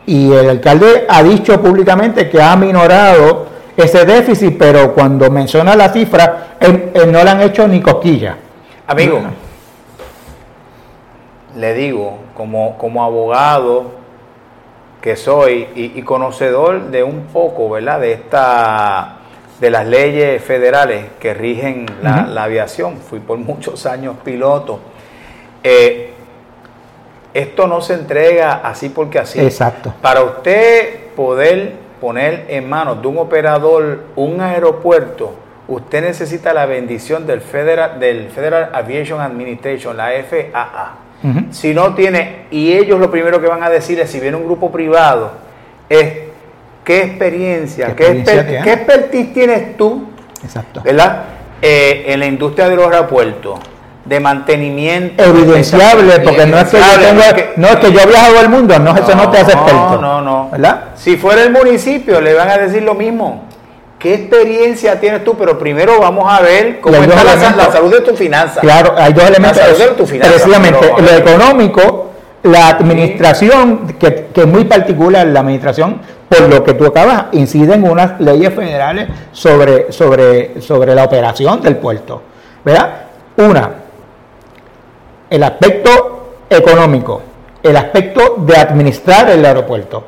[SPEAKER 2] Y el alcalde ha dicho públicamente que ha minorado ese déficit, pero cuando menciona la cifra, él, no le han hecho ni cosquilla.
[SPEAKER 1] Amigo, le digo, como, como abogado que soy y, y, conocedor de un poco, ¿verdad? De esta de las leyes federales que rigen la, aviación. Fui por muchos años piloto. Eh, esto no se entrega así porque así.
[SPEAKER 2] Exacto.
[SPEAKER 1] Para usted poder poner en manos de un operador un aeropuerto, usted necesita la bendición del Federal, del Federal Aviation Administration, la FAA. Si no tiene, y ellos lo primero que van a decir es, si viene un grupo privado, es qué experiencia, qué, expertise tienes tú,
[SPEAKER 2] Exacto.
[SPEAKER 1] ¿verdad? Eh, en la industria de los aeropuertos de mantenimiento
[SPEAKER 2] evidenciable porque no es que yo tengo, no es que yo he viajado al mundo no, eso no te hace experto
[SPEAKER 1] no no ¿verdad? si fuera el municipio le van a decir lo mismo ¿Qué experiencia tienes tú? Pero primero vamos a ver cómo está la, salud de tu finanza.
[SPEAKER 2] Claro, hay dos elementos. La salud de tu finanza. Precisamente, lo económico, la administración, que, que, es muy particular, la administración, por lo que tú acabas, incide en unas leyes federales sobre, sobre, sobre la operación del puerto. ¿Verdad? Una, el aspecto económico, el aspecto de administrar el aeropuerto.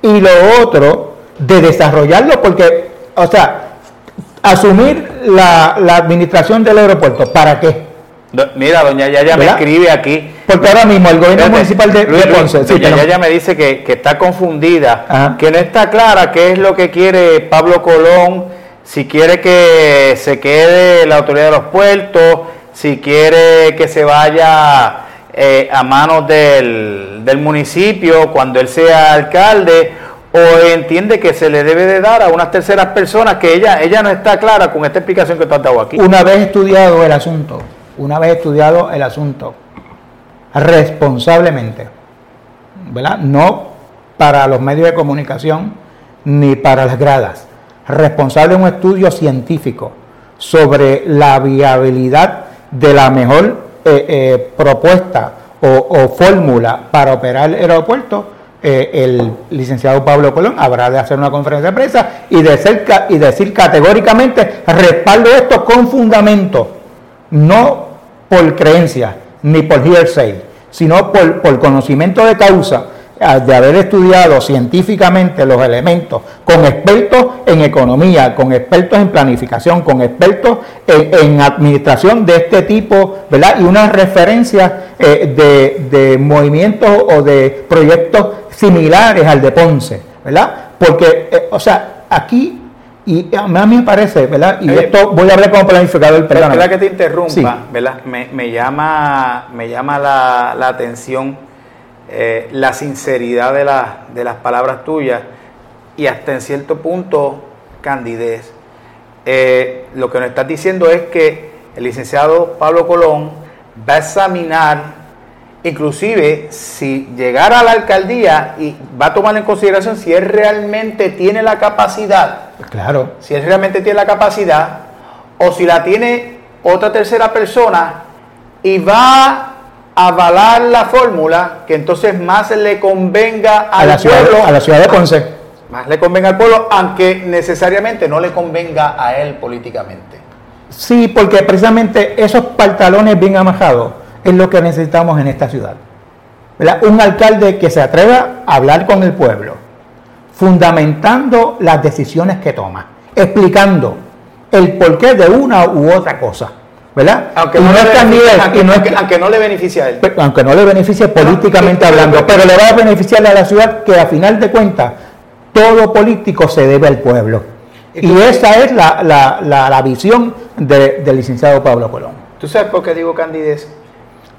[SPEAKER 2] Y lo otro, de desarrollarlo, porque o sea, asumir la, administración del aeropuerto, ¿para qué?
[SPEAKER 1] Mira, doña Yaya me escribe aquí.
[SPEAKER 2] Porque ahora mismo el gobierno municipal de,
[SPEAKER 1] Ponce. doña Yaya me dice que, está confundida, que no está clara qué es lo que quiere Pablo Colón, si quiere que se quede la autoridad de los puertos, si quiere que se vaya eh, a manos del, del municipio cuando él sea alcalde o entiende que se le debe de dar a unas terceras personas que ella, ella no está clara con esta explicación que tú has dado aquí.
[SPEAKER 2] Una vez estudiado el asunto, una vez estudiado el asunto, responsablemente, ¿verdad? No para los medios de comunicación ni para las gradas, responsable de un estudio científico sobre la viabilidad de la mejor eh, eh, propuesta o, o fórmula para operar el aeropuerto, eh, el licenciado Pablo Colón habrá de hacer una conferencia de prensa y, de y decir categóricamente respaldo esto con fundamento, no por creencia ni por hearsay, sino por, conocimiento de causa de haber estudiado científicamente los elementos, con expertos en economía, con expertos en planificación, con expertos en, administración de este tipo, ¿verdad? Y una referencia eh, de, de movimientos o de proyectos similares al de Ponce, ¿verdad? Porque, eh, o sea, aquí, y a mí me parece, ¿verdad? Y esto voy a hablar como planificador,
[SPEAKER 1] perdón. ¿Verdad que te interrumpa? ¿Verdad? Me, llama, me llama la, la atención eh, la sinceridad de, de las palabras tuyas y hasta en cierto punto candidez. Eh, lo que nos estás diciendo es que el licenciado Pablo Colón va a examinar inclusive si llegara a la alcaldía y va a tomar en consideración si él realmente tiene la capacidad,
[SPEAKER 2] claro,
[SPEAKER 1] si él realmente tiene la capacidad, o si la tiene otra tercera persona y va a avalar la fórmula que entonces más le convenga al
[SPEAKER 2] a
[SPEAKER 1] pueblo,
[SPEAKER 2] a la ciudad de Ponce,
[SPEAKER 1] más le convenga al pueblo, aunque necesariamente no le convenga a él políticamente.
[SPEAKER 2] Sí, porque precisamente esos pantalones bien amajados es lo que necesitamos en esta ciudad. Un alcalde que se atreva a hablar con el pueblo, fundamentando las decisiones que toma, explicando el porqué de una u otra cosa. ¿verdad?
[SPEAKER 1] Aunque no, le beneficie a él.
[SPEAKER 2] Aunque no le beneficie políticamente hablando, pero le va a beneficiar a la ciudad que a final de cuentas todo político se debe al pueblo. Y esa es la, visión del licenciado Pablo Colón.
[SPEAKER 1] ¿Tú sabes por qué digo candidez?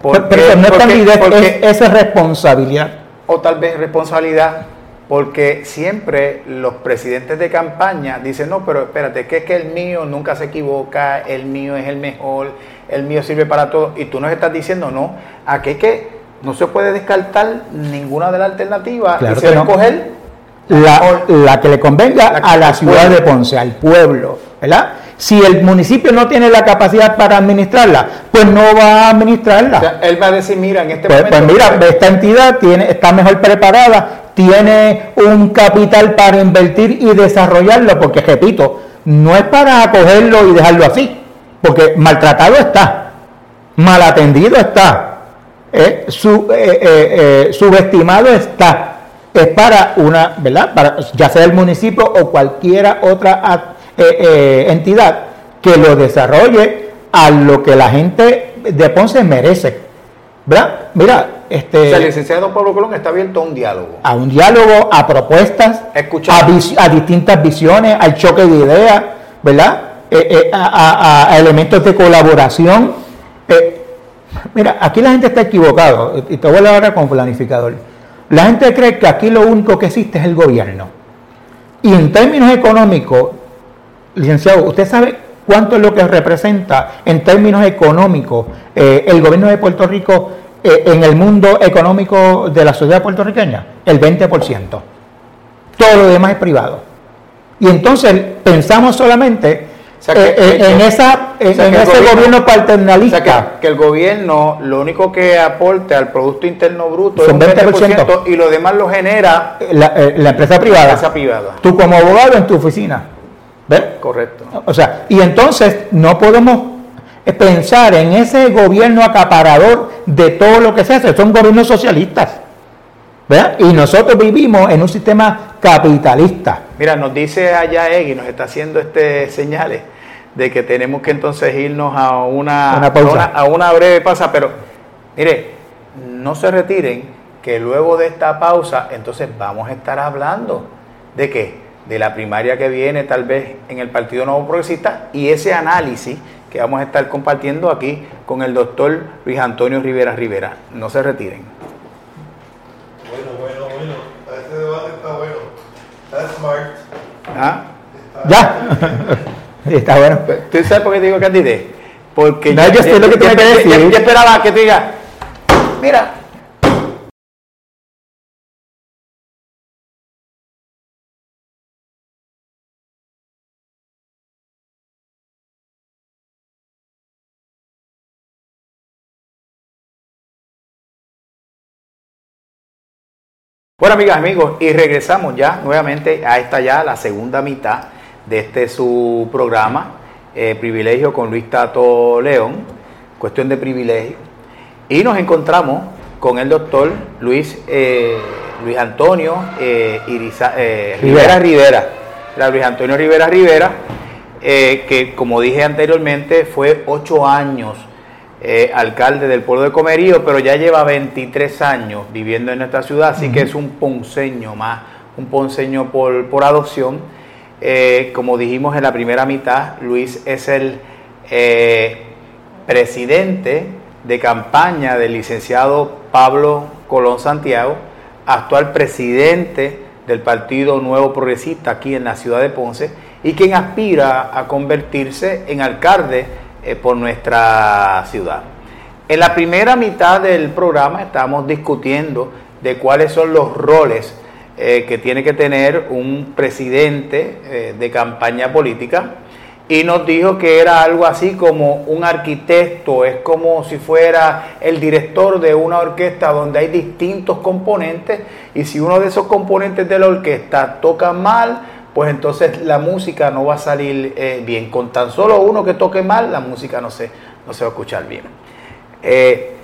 [SPEAKER 2] Pero no es candidez, es, es responsabilidad.
[SPEAKER 1] O tal vez responsabilidad porque siempre los presidentes de campaña dicen, no, pero espérate, que es que el mío nunca se equivoca, el mío es el mejor, el mío sirve para todo. Y tú nos estás diciendo, no, aquí es que no se puede descartar ninguna de las alternativas
[SPEAKER 2] y se escoger la, la, que le convenga a la ciudad de Ponce, al pueblo, ¿verdad? Si el municipio no tiene la capacidad para administrarla, pues no va a administrarla.
[SPEAKER 1] él va a decir, mira, en este
[SPEAKER 2] pues,
[SPEAKER 1] momento...
[SPEAKER 2] Pues mira, esta entidad tiene, está mejor preparada, tiene un capital para invertir y desarrollarlo, porque repito, no es para acogerlo y dejarlo así, porque maltratado está, mal atendido está, eh, eh, eh, subestimado está, es para una, ¿verdad? Para, ya sea el municipio o cualquiera otra entidad que lo desarrolle a lo que la gente de Ponce merece. ¿Verdad? Mira, este,
[SPEAKER 1] el licenciado Pablo Colón está abierto a un diálogo.
[SPEAKER 2] A un diálogo, a propuestas, a, distintas visiones, al choque de ideas, ¿verdad? Eh, eh, a, elementos de colaboración. Eh, mira, aquí la gente está equivocado, y te voy a hablar como planificador. La gente cree que aquí lo único que existe es el gobierno. Y en términos económicos, licenciado, ¿usted sabe cuánto es lo que representa en términos económicos el gobierno de Puerto Rico eh, en el mundo económico de la sociedad puertorriqueña? El 20%. Todo lo demás es privado. Y entonces pensamos solamente eh, eh, en, esa, en ese gobierno, paternalista.
[SPEAKER 1] que, el gobierno lo único que aporte al Producto Interno Bruto es un 20%, y lo demás lo genera
[SPEAKER 2] la, empresa privada.
[SPEAKER 1] La empresa privada.
[SPEAKER 2] Tú como abogado en tu oficina. ¿Ves?
[SPEAKER 1] Correcto.
[SPEAKER 2] O sea, y entonces no podemos pensar en ese gobierno acaparador de todo lo que se hace. Son gobiernos socialistas. ¿verdad? Y nosotros vivimos en un sistema capitalista.
[SPEAKER 1] Mira, nos dice allá Egui, nos está haciendo este señales de que tenemos que entonces irnos a una, A, una breve pausa, pero mire, no se retiren, que luego de esta pausa, entonces vamos a estar hablando de qué? De la primaria que viene tal vez en el Partido Nuevo Progresista y ese análisis que vamos a estar compartiendo aquí con el doctor Luis Antonio Rivera Rivera. No se retiren.
[SPEAKER 3] Bueno, bueno, bueno. Este debate está bueno. Está smart.
[SPEAKER 2] ¿Ah? ya. está bueno.
[SPEAKER 1] ¿Tú sabes por qué te digo candidate? Porque
[SPEAKER 2] no, yo, sé lo que tiene que decir.
[SPEAKER 1] Yo, esperaba que te diga, mira, Bueno, amigas, amigos, y regresamos ya nuevamente a esta ya la segunda mitad de este su programa, eh, Privilegio con Luis Tato León, cuestión de privilegio. Y nos encontramos con el doctor Luis, eh, Luis Antonio eh, Rivera Rivera, la Luis Antonio Rivera Rivera, que como dije anteriormente fue ocho años eh, alcalde del pueblo de Comerío, pero ya lleva 23 años viviendo en nuestra ciudad, así que es un ponceño más, un ponceño por, adopción. Eh, como dijimos en la primera mitad, Luis es el eh, presidente de campaña del licenciado Pablo Colón Santiago, actual presidente del Partido Nuevo Progresista aquí en la ciudad de Ponce y quien aspira a convertirse en alcalde eh, por nuestra ciudad. En la primera mitad del programa estamos discutiendo de cuáles son los roles eh, que tiene que tener un presidente eh, de campaña política y nos dijo que era algo así como un arquitecto, es como si fuera el director de una orquesta donde hay distintos componentes y si uno de esos componentes de la orquesta toca mal, pues entonces la música no va a salir eh, bien. Con tan solo uno que toque mal, la música no se, no se va a escuchar bien. Eh,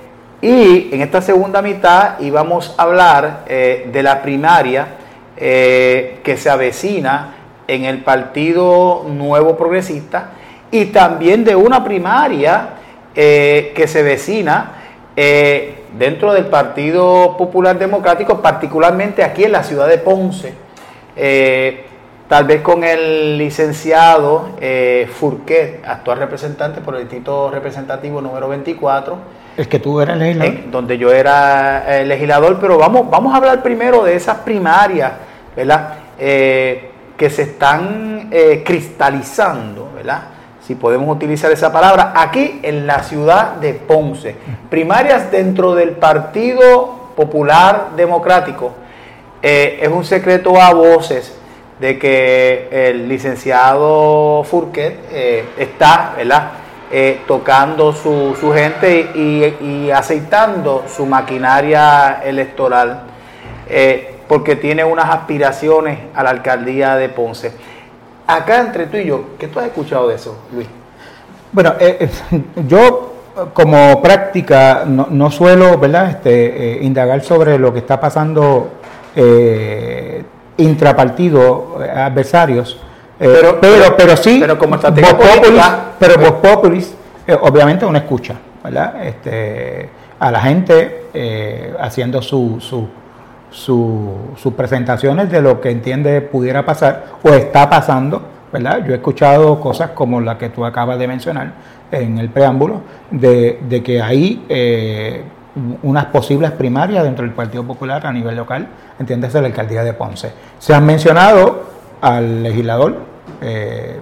[SPEAKER 1] y en esta segunda mitad íbamos a hablar eh, de la primaria que se avecina en el Partido Nuevo Progresista y también de una primaria que se vecina dentro del Partido Popular Democrático, particularmente aquí en la ciudad de Ponce tal vez con el licenciado eh, Furquet, actual representante por el distrito representativo número 24.
[SPEAKER 2] El que tú eras legislador.
[SPEAKER 1] donde yo era eh, legislador, pero vamos, vamos a hablar primero de esas primarias, ¿verdad? Eh, que se están cristalizando, ¿verdad? Si podemos utilizar esa palabra, aquí en la ciudad de Ponce. Primarias dentro del Partido Popular Democrático. es un secreto a voces de que el licenciado Furquet eh, está ¿verdad? Eh, tocando su, su gente y, aceitando su maquinaria electoral eh, porque tiene unas aspiraciones a la alcaldía de Ponce. Acá entre tú y yo, ¿qué tú has escuchado de eso, Luis?
[SPEAKER 2] Bueno, yo como práctica no, suelo ¿verdad? Este, indagar sobre lo que está pasando intrapartido eh, adversarios pero, pero, pero, sí,
[SPEAKER 1] pero como estrategia política,
[SPEAKER 2] pero Vox Populis, obviamente uno escucha, ¿verdad? Este, a la gente haciendo su, su sus presentaciones de lo que entiende pudiera pasar o está pasando, ¿verdad? Yo he escuchado cosas como la que tú acabas de mencionar en el preámbulo, de, que hay eh, unas posibles primarias dentro del Partido Popular a nivel local, entiéndese la alcaldía de Ponce. Se han mencionado al legislador, eh,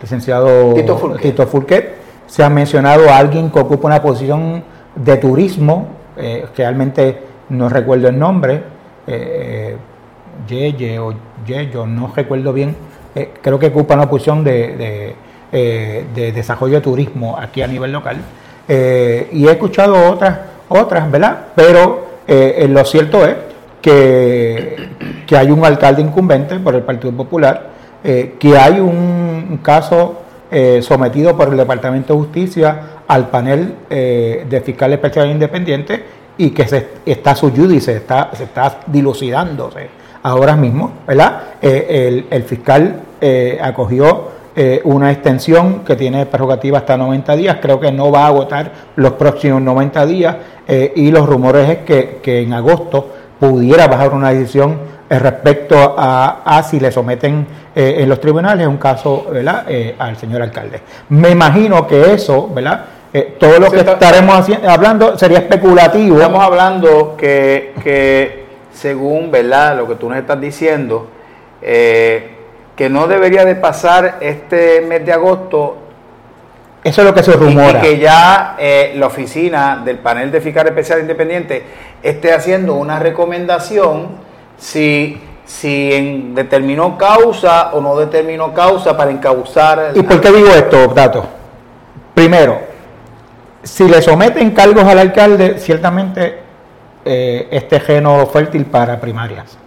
[SPEAKER 2] licenciado Tito Fulquet. se ha mencionado a alguien que ocupa una posición de turismo, eh, realmente no recuerdo el nombre, eh, Yeye o Yeyo, no recuerdo bien, eh, creo que ocupa una posición de, eh, de, desarrollo de turismo aquí a nivel local. Eh, y he escuchado otras, otras ¿verdad? Pero lo cierto es que, que, hay un alcalde incumbente por el Partido Popular, que hay un caso sometido por el Departamento de Justicia al panel de fiscales especiales independientes y que se está su se está, se está dilucidándose ahora mismo, ¿verdad? Eh, el, fiscal eh, acogió eh, una extensión que tiene prerrogativa hasta 90 días, creo que no va a agotar los próximos 90 días y los rumores es que, que, en agosto pudiera bajar una decisión respecto a, a si le someten en los tribunales un caso ¿verdad? al señor alcalde. Me imagino que eso, ¿verdad? Eh, todo lo que estaremos hablando sería especulativo.
[SPEAKER 1] Estamos hablando que, que, según ¿verdad? lo que tú nos estás diciendo, eh, que no debería de pasar este mes de agosto.
[SPEAKER 2] Eso es lo que se rumora.
[SPEAKER 1] Y que ya eh, la oficina del panel de fiscal especial independiente esté haciendo una recomendación si si en, determinó causa o no determinó causa para encauzar.
[SPEAKER 2] ¿Y por qué digo esto, Dato? Primero, si le someten cargos al alcalde, ciertamente eh, es terreno fértil para primarias.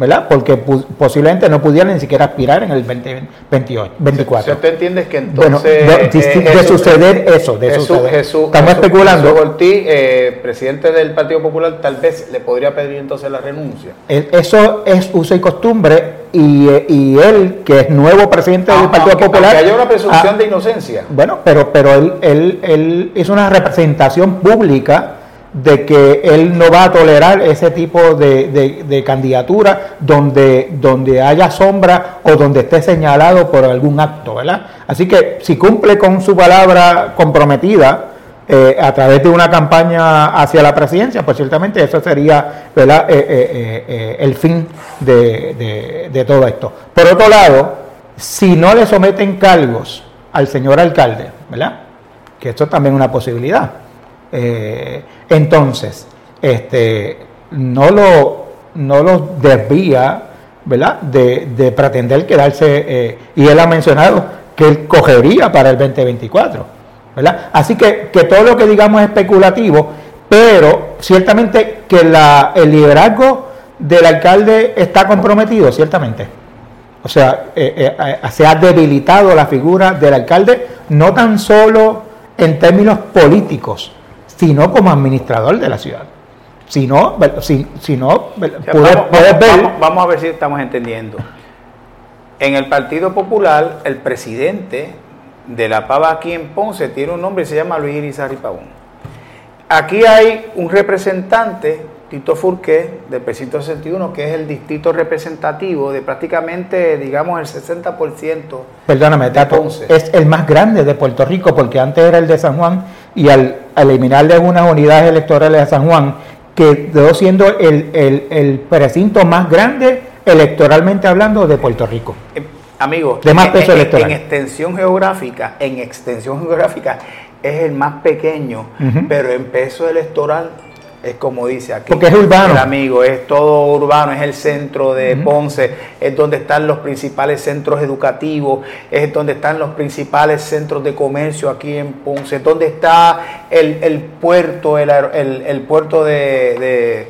[SPEAKER 2] ¿Verdad? Porque posiblemente no pudieran ni siquiera aspirar en el 2028, 24.
[SPEAKER 1] ¿Usted entiende que entonces...
[SPEAKER 2] Bueno, de, eh, suceder eso, de suceder.
[SPEAKER 1] Estamos especulando. Jesús eh, presidente del Partido Popular, tal vez le podría pedir entonces la renuncia.
[SPEAKER 2] Eso es uso y costumbre y, eh, y él, que es nuevo presidente del Partido Popular...
[SPEAKER 1] hay una presunción ah, de inocencia.
[SPEAKER 2] Bueno, pero, pero él, él, él hizo una representación pública de que él no va a tolerar ese tipo de, candidatura donde, donde haya sombra o donde esté señalado por algún acto, ¿verdad? Así que si cumple con su palabra comprometida eh, a través de una campaña hacia la presidencia, pues ciertamente eso sería ¿verdad? Eh, eh, el fin de, de todo esto. Por otro lado, si no le someten cargos al señor alcalde, ¿verdad? Que esto es también una posibilidad eh, entonces, este, no lo, no lo desvía, ¿verdad? De, pretender quedarse, eh, y él ha mencionado que él cogería para el 2024, ¿verdad? Así que, que todo lo que digamos es especulativo, pero ciertamente que la, el liderazgo del alcalde está comprometido, ciertamente. O sea, eh, se ha debilitado la figura del alcalde, no tan solo en términos políticos, sino como administrador de la ciudad. Si no, si, si no
[SPEAKER 1] puedes, ver. Vamos, a ver si estamos entendiendo. En el Partido Popular, el presidente de la Pava aquí en Ponce tiene un nombre, se llama Luis Irizarry Pavón. Aquí hay un representante Tito Furqué, del precinto 61, que es el distrito representativo de prácticamente, digamos, el 60%.
[SPEAKER 2] Perdóname, Tato, es el más grande de Puerto Rico, porque antes era el de San Juan, y al, eliminarle algunas unidades electorales a San Juan, quedó siendo el, el, precinto más grande electoralmente hablando de Puerto Rico.
[SPEAKER 1] Eh, amigo, de más peso electoral. en extensión geográfica, en extensión geográfica es el más pequeño, pero en peso electoral es como dice aquí.
[SPEAKER 2] Porque es urbano.
[SPEAKER 1] El amigo, es todo urbano, es el centro de Ponce, es donde están los principales centros educativos, es donde están los principales centros de comercio aquí en Ponce, es donde está el, puerto, el, puerto de,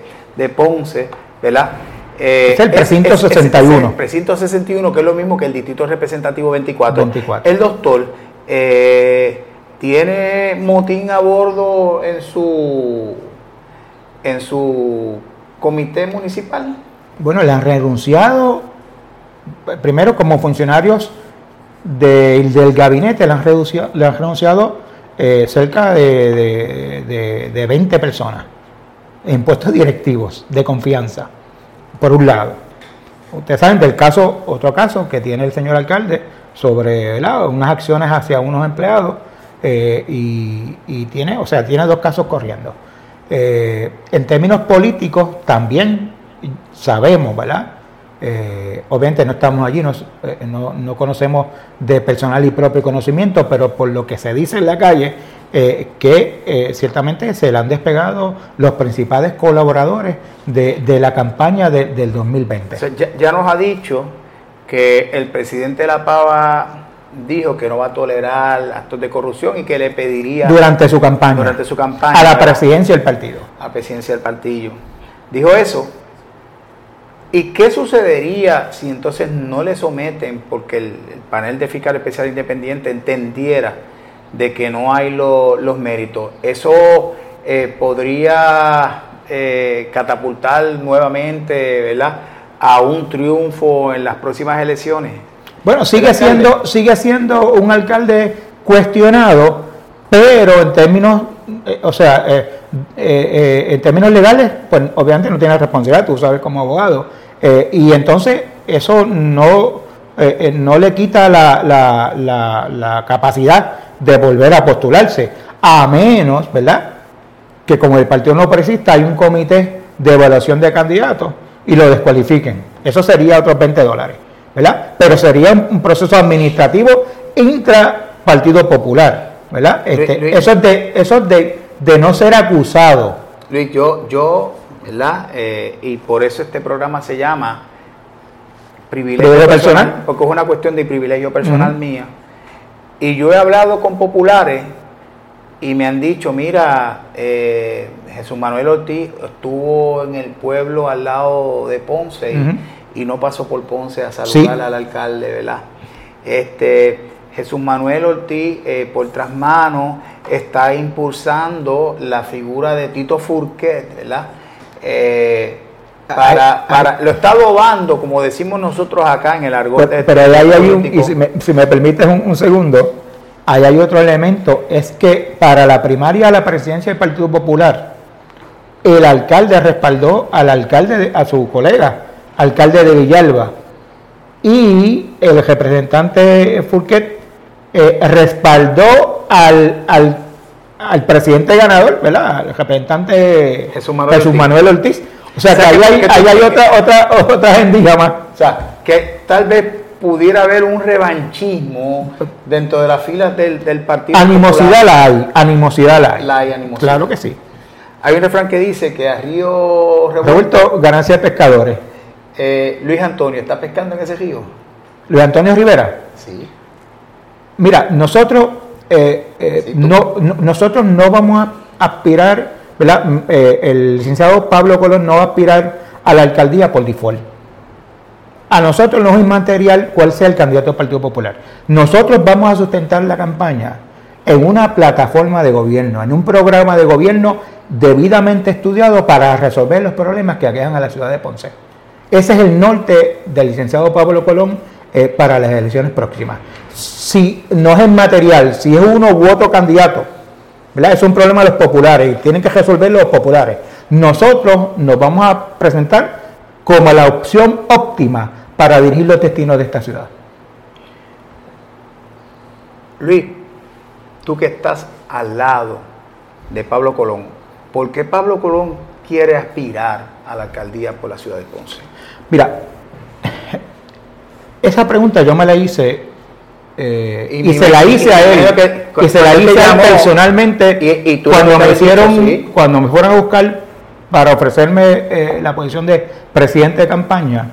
[SPEAKER 1] Ponce, ¿verdad?
[SPEAKER 2] Eh, es el precinto 61.
[SPEAKER 1] el precinto 61, que es lo mismo que el distrito representativo 24. El doctor eh, tiene motín a bordo en su en su comité municipal?
[SPEAKER 2] Bueno, le han renunciado primero como funcionarios del gabinete le han, reducido, le han renunciado eh, cerca de, de, 20 personas en puestos directivos de confianza, por un lado. Ustedes saben del caso, otro caso que tiene el señor alcalde sobre unas acciones hacia unos empleados eh, y, tiene, o sea, tiene dos casos corriendo. Eh, en términos políticos también sabemos, ¿verdad? Eh, obviamente no estamos allí, eh, no, no, conocemos de personal y propio conocimiento, pero por lo que se dice en la calle, eh, que ciertamente se le han despegado los principales colaboradores de, la campaña del 2020.
[SPEAKER 1] ya, nos ha dicho que el presidente de La Pava dijo que no va a tolerar actos de corrupción y que le pediría
[SPEAKER 2] durante su campaña
[SPEAKER 1] durante su campaña
[SPEAKER 2] a la presidencia del partido
[SPEAKER 1] a la presidencia del partido dijo eso ¿Y qué sucedería si entonces no le someten porque el, panel de fiscal especial independiente entendiera de que no hay los méritos? ¿Eso eh, podría eh, catapultar nuevamente ¿verdad? a un triunfo en las próximas elecciones?
[SPEAKER 2] Bueno, sigue siendo, sigue siendo un alcalde cuestionado, pero en términos, eh, o sea, en términos legales, pues obviamente no tiene responsabilidad, tú sabes como abogado eh, y entonces eso no, eh, eh, no le quita la, la, la, capacidad de volver a postularse, a menos, ¿verdad? Que como el Partido No Progresista hay un comité de evaluación de candidatos y lo descualifiquen. Eso sería otros 20 dólares, ¿verdad? Pero sería un proceso administrativo intra Partido Popular, ¿verdad? Este, eso es de, eso de, de no ser acusado.
[SPEAKER 1] Luis, yo, yo ¿verdad? Eh, y por eso este programa se llama Privilegio, personal, porque es una cuestión de privilegio personal mía. Y yo he hablado con populares y me han dicho, mira, eh, Jesús Manuel Ortiz estuvo en el pueblo al lado de Ponce y, no pasó por Ponce a saludar al alcalde, ¿verdad? Este, Jesús Manuel Ortiz, eh, por tras manos, está impulsando la figura de Tito Furquet, ¿verdad? Eh, para, para, lo está adobando, como decimos nosotros acá en el argot.
[SPEAKER 2] Pero, ahí hay un, y si me, si me permites un, segundo, ahí hay otro elemento, es que para la primaria de la presidencia del Partido Popular, el alcalde respaldó al alcalde, a su colega, alcalde de Villalba, y el representante Furquet eh, respaldó al, al al presidente ganador, ¿verdad? El representante Jesús Manuel, Ortiz. O sea, que, ahí hay, otra, otra, otra agendilla más.
[SPEAKER 1] O sea, que tal vez pudiera haber un revanchismo dentro de las filas del, del partido.
[SPEAKER 2] Animosidad la hay, animosidad la hay.
[SPEAKER 1] La hay animosidad.
[SPEAKER 2] Claro que sí.
[SPEAKER 1] Hay un refrán que dice que a Río
[SPEAKER 2] Revuelto, ganancia de pescadores.
[SPEAKER 1] Eh, Luis Antonio, ¿está pescando en ese río?
[SPEAKER 2] Luis Antonio Rivera.
[SPEAKER 1] Sí.
[SPEAKER 2] Mira, nosotros eh, eh, no, nosotros no vamos a aspirar, ¿verdad? Mm, el licenciado Pablo Colón no va a aspirar a la alcaldía por default. A nosotros no es inmaterial cuál sea el candidato del Partido Popular. Nosotros vamos a sustentar la campaña en una plataforma de gobierno, en un programa de gobierno debidamente estudiado para resolver los problemas que aquejan a la ciudad de Ponce. Ese es el norte del licenciado Pablo Colón para las elecciones próximas si no es en material, si es uno u otro candidato. Es un problema de los populares y tienen que resolver los populares. Nosotros nos vamos a presentar como la opción óptima para dirigir los destinos de esta ciudad.
[SPEAKER 1] Luis, tú que estás al lado de Pablo Colón, ¿por qué Pablo Colón quiere aspirar a la alcaldía por la ciudad de Ponce?
[SPEAKER 2] Mira, esa pregunta yo me la hice eh, y, se la hice a él y se la hice a él personalmente y, cuando me hicieron cuando me fueron a buscar para ofrecerme eh, la posición de presidente de campaña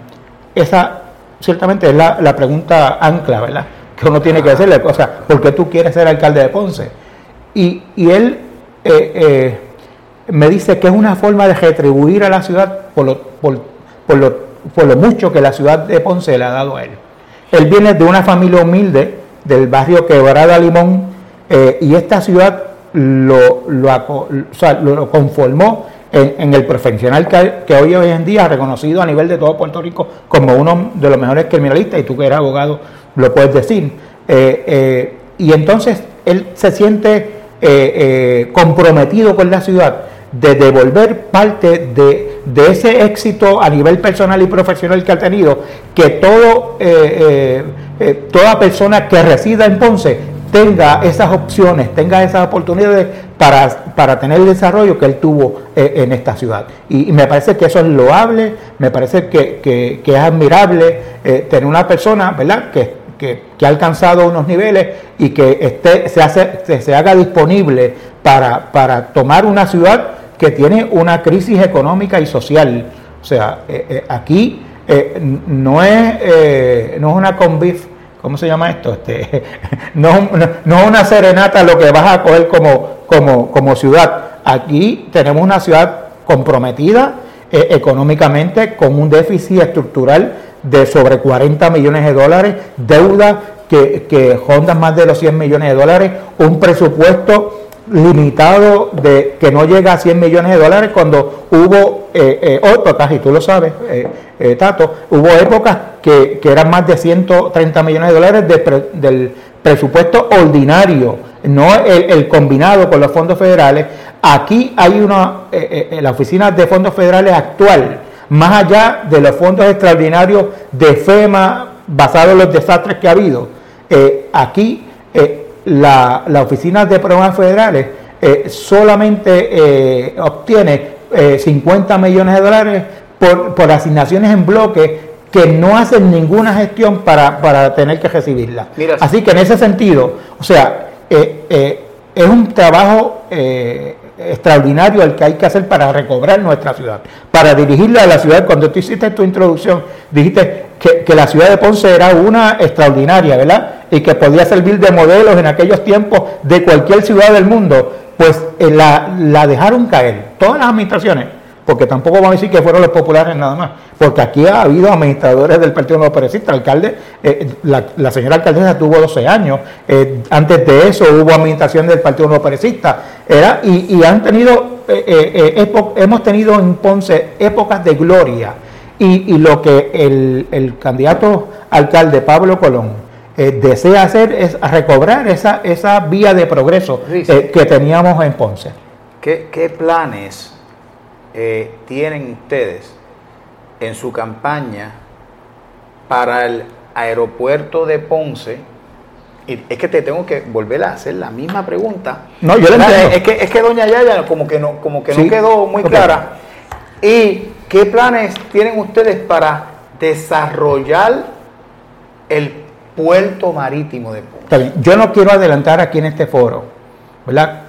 [SPEAKER 2] esa ciertamente es la, pregunta ancla verdad que uno tiene que hacerle o sea ¿por qué tú quieres ser alcalde de Ponce? y, él eh, me dice que es una forma de retribuir a la ciudad por lo, por, por, lo, por lo mucho que la ciudad de Ponce le ha dado a él él viene de una familia humilde del barrio Quebrada Limón eh, y esta ciudad lo, lo, conformó en, el profesional que, hoy, hoy en día reconocido a nivel de todo Puerto Rico como uno de los mejores criminalistas, y tú que eres abogado lo puedes decir. Eh, eh, y entonces él se siente comprometido con la ciudad de devolver parte de, de, ese éxito a nivel personal y profesional que ha tenido, que todo, toda persona que resida en Ponce tenga esas opciones, tenga esas oportunidades para, para tener el desarrollo que él tuvo eh, en esta ciudad. Y, me parece que eso es loable, me parece que, es admirable eh, tener una persona, ¿verdad?, que, ha alcanzado unos niveles y que esté, se, hace, se, haga disponible para, para tomar una ciudad que tiene una crisis económica y social. O sea, eh, aquí no, es, no es una convif ¿cómo se llama esto? Este, no, no, una serenata lo que vas a coger como, como, como ciudad. Aquí tenemos una ciudad comprometida eh, económicamente con un déficit estructural de sobre 40 millones de dólares, deuda que, que más de los 100 millones de dólares, un presupuesto limitado de que no llega a 100 millones de dólares cuando hubo eh, eh, y tú lo sabes, eh, eh, Tato, hubo épocas que, que, eran más de 130 millones de dólares del presupuesto ordinario, no el, combinado con los fondos federales. Aquí hay una, la oficina de fondos federales actual, más allá de los fondos extraordinarios de FEMA basados en los desastres que ha habido, aquí la, la oficina de programas federales eh, solamente eh, obtiene 50 eh, millones de dólares por, por, asignaciones en bloque que no hacen ninguna gestión para, para tener que recibirla. Así que en ese sentido, o sea, es un trabajo extraordinario el que hay que hacer para recobrar nuestra ciudad, para dirigirla a la ciudad. Cuando tú hiciste tu introducción, dijiste que, la ciudad de Ponce era una extraordinaria, ¿verdad? Y que podía servir de modelos en aquellos tiempos de cualquier ciudad del mundo. Pues eh, la, la dejaron caer, todas las administraciones porque tampoco vamos a decir que fueron los populares nada más, porque aquí ha habido administradores del Partido No Progresista, alcalde, eh, la, señora alcaldesa tuvo 12 años, eh, antes de eso hubo administración del Partido No Progresista, era, y, han tenido, eh, hemos tenido en Ponce épocas de gloria, y, lo que el, candidato alcalde Pablo Colón desea hacer es recobrar esa, esa vía de progreso que teníamos en Ponce.
[SPEAKER 1] ¿Qué, qué planes eh, tienen ustedes en su campaña para el aeropuerto de Ponce? Y es que te tengo que volver a hacer la misma pregunta.
[SPEAKER 2] No, yo le
[SPEAKER 1] Es que, es que doña Yaya como que no, como que no quedó muy clara. ¿Y qué planes tienen ustedes para desarrollar el puerto marítimo de Ponce?
[SPEAKER 2] Yo no quiero adelantar aquí en este foro, ¿verdad?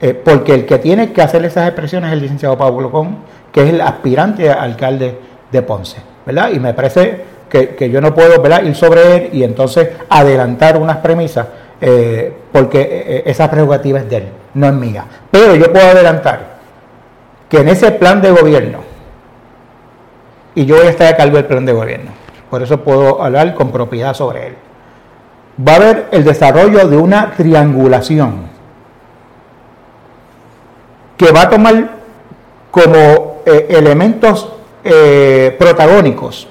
[SPEAKER 2] Eh, porque el que tiene que hacer esas expresiones es el licenciado Pablo Con, que es el aspirante alcalde de Ponce, ¿verdad? Y me parece que, yo no puedo ir sobre él y entonces adelantar unas premisas, eh, porque eh, esa prerrogativa es de él, no es mía. Pero yo puedo adelantar que en ese plan de gobierno, y yo voy a estar a cargo del plan de gobierno, por eso puedo hablar con propiedad sobre él, va a haber el desarrollo de una triangulación que va a tomar como eh, elementos eh, protagónicos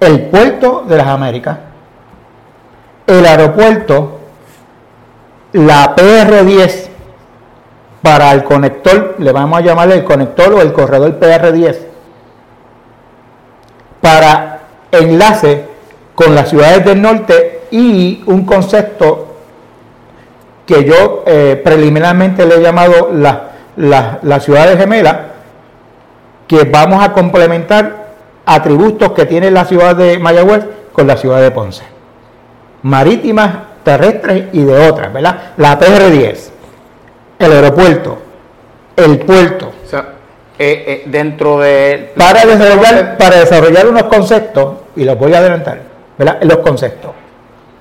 [SPEAKER 2] el puerto de las Américas, el aeropuerto, la PR10 para el conector, le vamos a llamarle el conector o el corredor PR10, para enlace con las ciudades del norte y un concepto que yo eh, preliminarmente le he llamado la las ciudades gemelas que vamos a complementar atributos que tiene la ciudad de Mayagüez con la ciudad de Ponce. Marítimas, terrestres y de otras, ¿verdad? La PR10, el aeropuerto, el puerto.
[SPEAKER 1] Eh, eh, dentro de...
[SPEAKER 2] Para desarrollar, para desarrollar unos conceptos, y los voy a adelantar, ¿verdad? Los conceptos.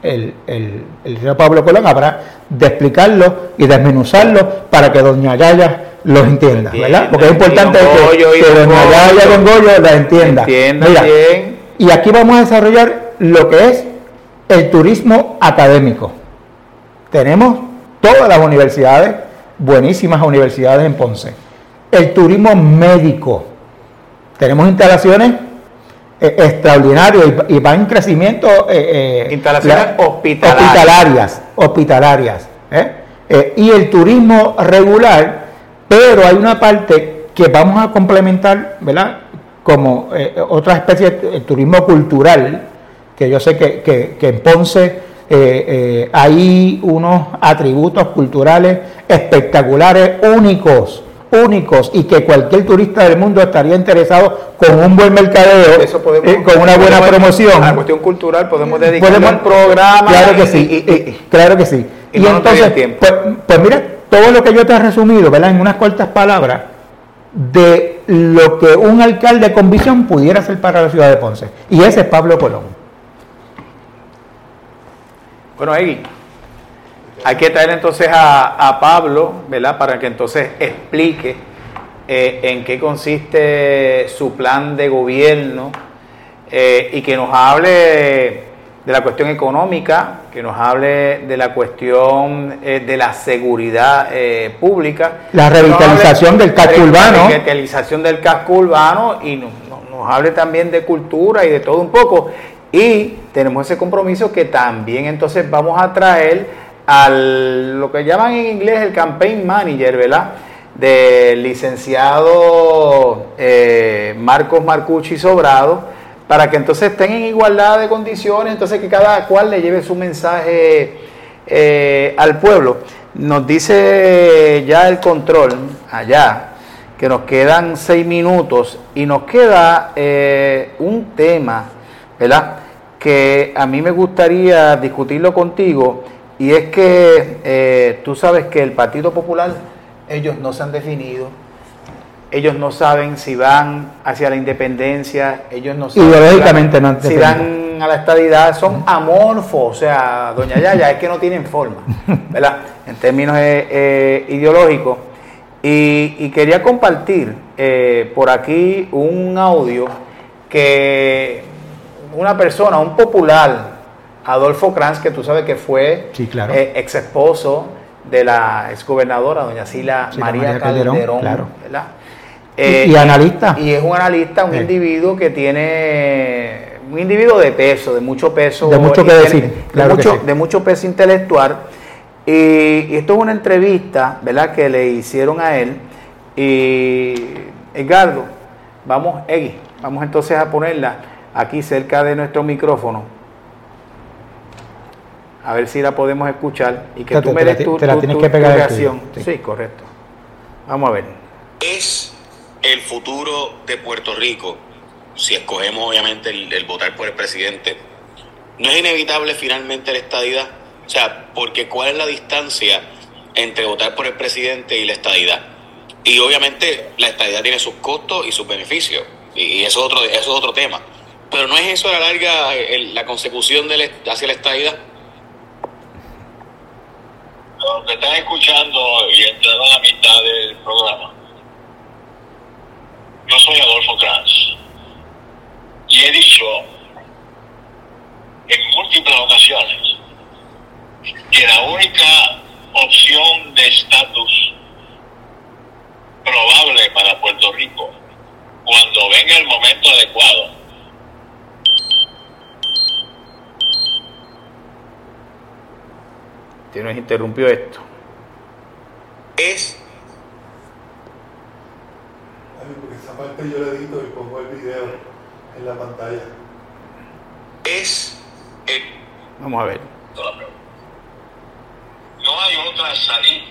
[SPEAKER 2] El, el, el señor Pablo Colón habrá de explicarlo y desmenuzarlo para que doña Yaya los entienda, ¿verdad? Porque es importante que, doña Yaya Don Goyo la entienda. Y aquí vamos a desarrollar lo que es el turismo académico. Tenemos todas las universidades, buenísimas universidades en Ponce. El turismo médico. Tenemos instalaciones eh, extraordinarias y, va en crecimiento.
[SPEAKER 1] Eh, eh, instalaciones
[SPEAKER 2] hospitalarias. Hospitalarias. y el turismo regular, pero hay una parte que vamos a complementar, ¿verdad? Como otra especie de turismo cultural, que yo sé que, que, que en Ponce hay unos atributos culturales espectaculares, únicos únicos y que cualquier turista del mundo estaría interesado con un buen mercadeo, eh, con una buena promoción.
[SPEAKER 1] A la cuestión cultural podemos dedicar un programa.
[SPEAKER 2] Claro que sí, claro que sí. Y, entonces, pues, pues, mira, todo lo que yo te he resumido, ¿verdad? En unas cortas palabras, de lo que un alcalde con visión pudiera hacer para la ciudad de Ponce. Y ese es Pablo Colón.
[SPEAKER 1] Bueno, ahí hay que traer entonces a, Pablo, ¿verdad? Para que entonces explique eh, en qué consiste su plan de gobierno eh, y que nos hable de la cuestión económica, que nos hable de la cuestión eh, de la seguridad pública.
[SPEAKER 2] La revitalización del casco urbano.
[SPEAKER 1] La revitalización del casco urbano y nos hable también de cultura y de todo un poco. Y tenemos ese compromiso que también entonces vamos a traer al lo que llaman en inglés el campaign manager, ¿verdad? Del licenciado eh, Marcos Marcucci Sobrado, para que entonces estén en igualdad de condiciones, entonces que cada cual le lleve su mensaje eh, al pueblo. Nos dice ya el control allá que nos quedan seis minutos y nos queda eh, un tema, ¿verdad? Que a mí me gustaría discutirlo contigo y es que eh, tú sabes que el Partido Popular, ellos no se han definido, ellos no saben si van hacia la independencia, ellos no saben si, van, a la estadidad, son amorfos, o sea, doña Yaya, es que no tienen forma, ¿verdad? En términos eh, eh, ideológicos. Y, quería compartir por aquí un audio que una persona, un popular, Adolfo Kranz, que tú sabes que fue eh, ex esposo de la exgobernadora, doña Sila, María, Calderón, ¿verdad?
[SPEAKER 2] y, eh, analista.
[SPEAKER 1] Y es un analista, un individuo que tiene, un individuo de peso, de mucho peso.
[SPEAKER 2] De mucho que decir,
[SPEAKER 1] de, mucho, de mucho peso intelectual. Y, esto es una entrevista, ¿verdad?, que le hicieron a él. Y Edgardo, vamos, Egui, vamos entonces a ponerla aquí cerca de nuestro micrófono a ver si la podemos escuchar y que tú me des tu, reacción. Sí. correcto. Vamos a ver.
[SPEAKER 4] Es el futuro de Puerto Rico, si escogemos obviamente el, votar por el presidente, no es inevitable finalmente la estadidad. O sea, porque ¿cuál es la distancia entre votar por el presidente y la estadidad? Y obviamente la estadidad tiene sus costos y sus beneficios, y eso es otro, eso es otro tema. Pero no es eso a la larga la consecución de hacia la estadidad
[SPEAKER 5] los que están escuchando y entrando a la mitad del programa, yo soy Adolfo Kranz. Y he dicho en múltiples ocasiones que la única opción de estatus probable para Puerto Rico cuando venga el momento adecuado
[SPEAKER 1] Usted nos interrumpió esto.
[SPEAKER 4] Es.
[SPEAKER 3] Ay, porque esa parte yo le edito y pongo el video en la pantalla.
[SPEAKER 4] Es. El...
[SPEAKER 1] Vamos a ver.
[SPEAKER 5] No hay otra salida.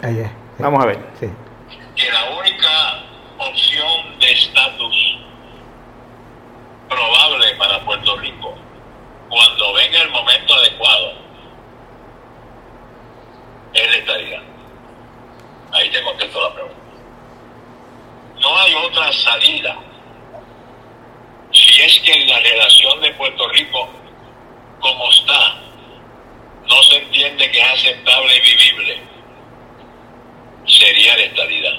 [SPEAKER 2] Ahí es.
[SPEAKER 1] Vamos a ver.
[SPEAKER 2] Sí.
[SPEAKER 5] Que la única opción de estatus probable para Puerto Rico, cuando venga el momento adecuado, es la estadía. Ahí te contesto la pregunta. No hay otra salida. Si es que la relación de Puerto Rico, como está, no se entiende que es aceptable y vivible, sería la estadidad.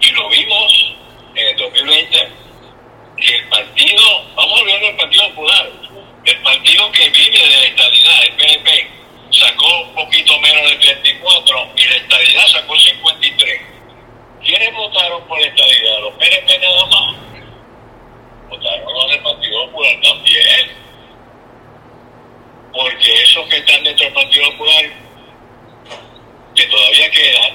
[SPEAKER 5] Y lo vimos en el 2020, que el partido, vamos a hablar del Partido Popular, el partido que vive de la estadidad, el PNP, sacó un poquito menos de 34 y la estabilidad sacó 53. ¿quiénes votaron por la estadidad? ¿Los PNP nada más? Votaron los del Partido Popular también. Porque esos que están dentro del Partido Popular, que todavía quedan,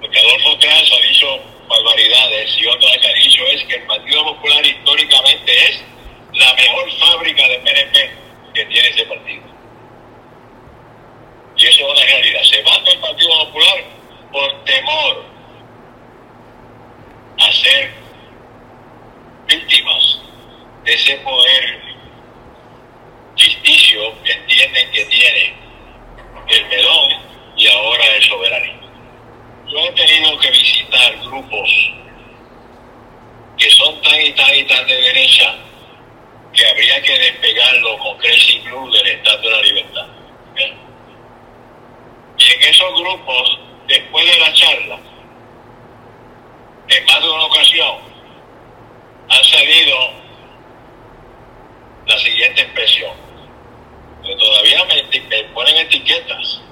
[SPEAKER 5] porque Adolfo Trans ha dicho barbaridades y otra que ha dicho es que el Partido Popular históricamente es la mejor fábrica de PNP que tiene ese partido. Y eso es una realidad. Se manda el Partido Popular por temor a ser víctimas de ese poder ficticio que entienden que tiene el melón y ahora el soberanismo. Yo he tenido que visitar grupos que son tan y tan y tan de derecha que habría que despegarlo con Crazy Blue del Estado de la Libertad. ¿ok? En esos grupos, después de la charla, en más de una ocasión, han salido la siguiente expresión. Que todavía me, ponen etiquetas.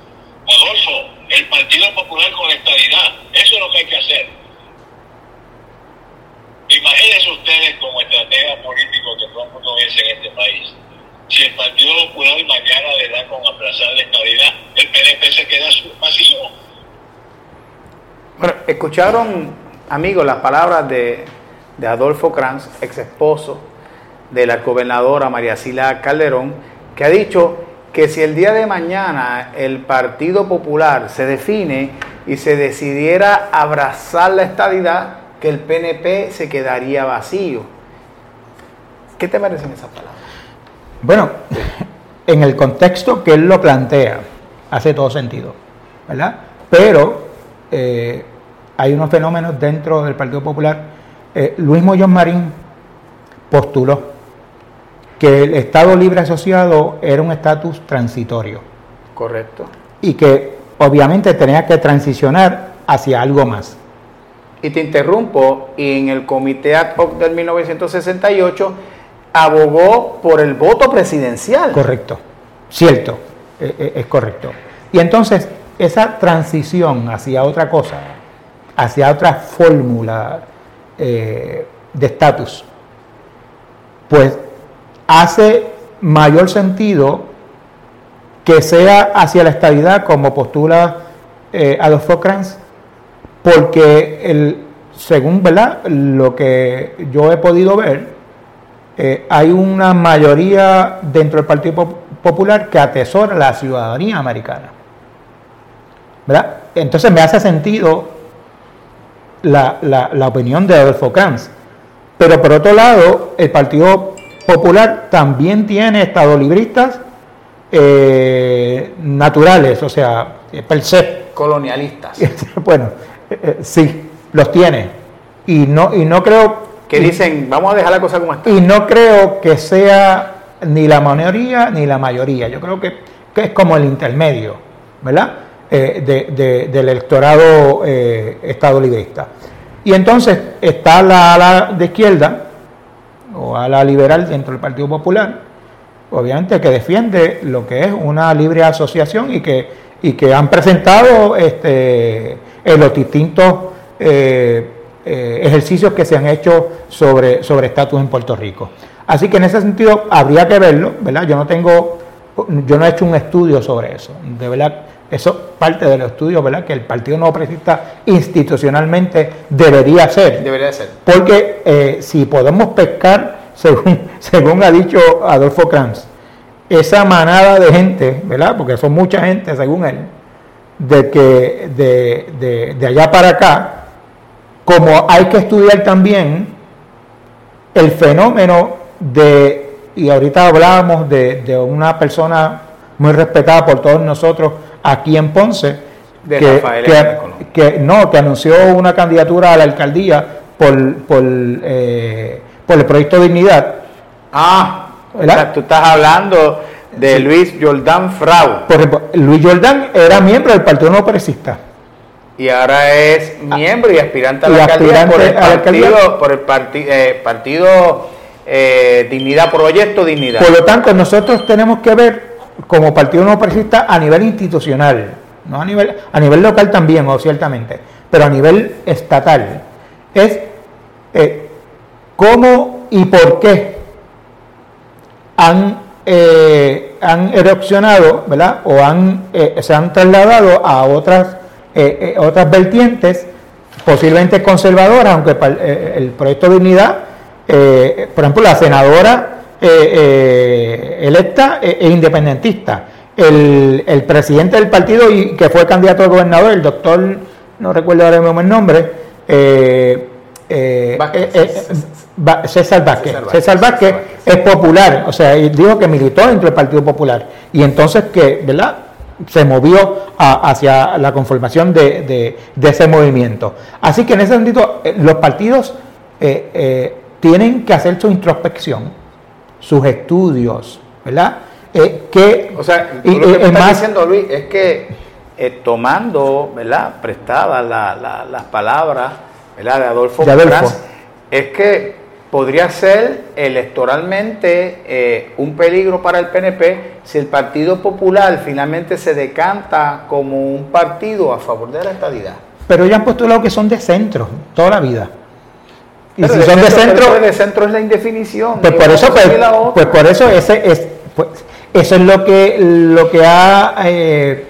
[SPEAKER 5] Adolfo, el Partido Popular con estabilidad, eso es lo que hay que hacer. Imagínense ustedes como estratega político que todo el mundo en este país. Si el Partido Popular mañana le da con aplazar la estabilidad, el PNP se queda vacío.
[SPEAKER 1] Bueno, escucharon, amigos, las palabras de, de Adolfo Kranz, ex esposo de la gobernadora María Sila Calderón, que ha dicho que si el día de mañana el Partido Popular se define y se decidiera abrazar la estadidad, que el PNP se quedaría vacío. ¿Qué te parecen esas palabras?
[SPEAKER 2] Bueno, en el contexto que él lo plantea, hace todo sentido, ¿verdad? Pero eh, hay unos fenómenos dentro del Partido Popular. Eh, Luis Mollón Marín postuló que el Estado Libre Asociado era un estatus transitorio
[SPEAKER 1] Correcto.
[SPEAKER 2] y que obviamente tenía que transicionar hacia algo más.
[SPEAKER 1] Y te interrumpo, y en el Comité Ad hoc del 1968 abogó por el voto presidencial.
[SPEAKER 2] Correcto, cierto, eh, eh, es correcto. Y entonces esa transición hacia otra cosa, hacia otra fórmula eh, de estatus, pues hace mayor sentido que sea hacia la estabilidad como postula eh, Adolfo Kranz, porque el, según ¿verdad? lo que yo he podido ver, eh, hay una mayoría dentro del Partido Pop- Popular que atesora la ciudadanía americana. ¿Verdad? Entonces me hace sentido la, la- la opinión de Adolfo Kranz. Pero por otro lado, el Partido Popular también tiene estadolibristas eh, naturales, o sea, eh, per se.
[SPEAKER 1] Colonialistas.
[SPEAKER 2] bueno, eh, sí, los tiene. Y no, y no creo
[SPEAKER 1] Que dicen, vamos a dejar la cosa como está.
[SPEAKER 2] y no creo que sea ni la minoría ni la mayoría. Yo creo que, que es como el intermedio, ¿verdad? Eh, de- de- del electorado eh, estado librista. Y entonces está la ala de izquierda, o ala liberal dentro del Partido Popular, obviamente que defiende lo que es una libre asociación y que, y que han presentado este, en los distintos eh, eh, ejercicios que se han hecho sobre sobre estatus en Puerto Rico. Así que en ese sentido habría que verlo, ¿verdad? Yo no tengo, yo no he hecho un estudio sobre eso, de verdad. Eso parte del estudio, ¿verdad? Que el Partido No Progresista institucionalmente debería hacer.
[SPEAKER 1] Debería ser.
[SPEAKER 2] Porque eh, si podemos pescar, según, según ha dicho Adolfo Kranz, esa manada de gente, ¿verdad? Porque son mucha gente, según él, de que de, de- de allá para acá, como hay que estudiar también el fenómeno de, y ahorita hablábamos de, de una persona muy respetada por todos nosotros aquí en Ponce,
[SPEAKER 1] De
[SPEAKER 2] que,
[SPEAKER 1] Rafael
[SPEAKER 2] que- no, que anunció una candidatura a la alcaldía por, por, eh, por el proyecto Dignidad.
[SPEAKER 1] Ah,
[SPEAKER 2] ¿Verdad?
[SPEAKER 1] o sea, tú estás hablando de Luis Jordán Frau
[SPEAKER 2] Por ejemplo, Luis Jordán era miembro del Partido No Progresista.
[SPEAKER 1] Y ahora es miembro y aspirante a la alcaldía por el partido, por el parti- eh, partido eh, Dignidad, Proyecto Dignidad.
[SPEAKER 2] Por lo tanto, nosotros tenemos que ver como Partido No Progresista a nivel institucional, no a nivel, a nivel local también, o ciertamente, pero a nivel estatal, es eh, cómo y por qué han, eh, han erupcionado, ¿verdad? O han, eh, se han trasladado a otras, otras vertientes, posiblemente conservadoras, aunque el proyecto de unidad, por ejemplo, la senadora electa e independentista, el, el, presidente del partido y que fue candidato a gobernador, el doctor, no recuerdo ahora mismo el nombre, eh, eh, eh, César Vázquez. César Vázquez es popular, o sea, dijo que militó dentro del Partido Popular y entonces que, ¿verdad? Se movió hacia la conformación de, ese movimiento. Así que en ese sentido, los partidos tienen que hacer su introspección, sus estudios, ¿verdad?
[SPEAKER 1] que, o sea, lo que está diciendo Luis es que tomando, ¿verdad? Prestadas las palabras de Adolfo, es que podría ser electoralmente eh, un peligro para el PNP si el Partido Popular finalmente se decanta como un partido a favor de la estadidad.
[SPEAKER 2] Pero ellos han postulado que son de centro toda la vida.
[SPEAKER 1] Y si son de centro, de centro es la indefinición.
[SPEAKER 2] Pues por eso, pues, pues, por eso ese es, pues, eso es lo que lo que ha eh,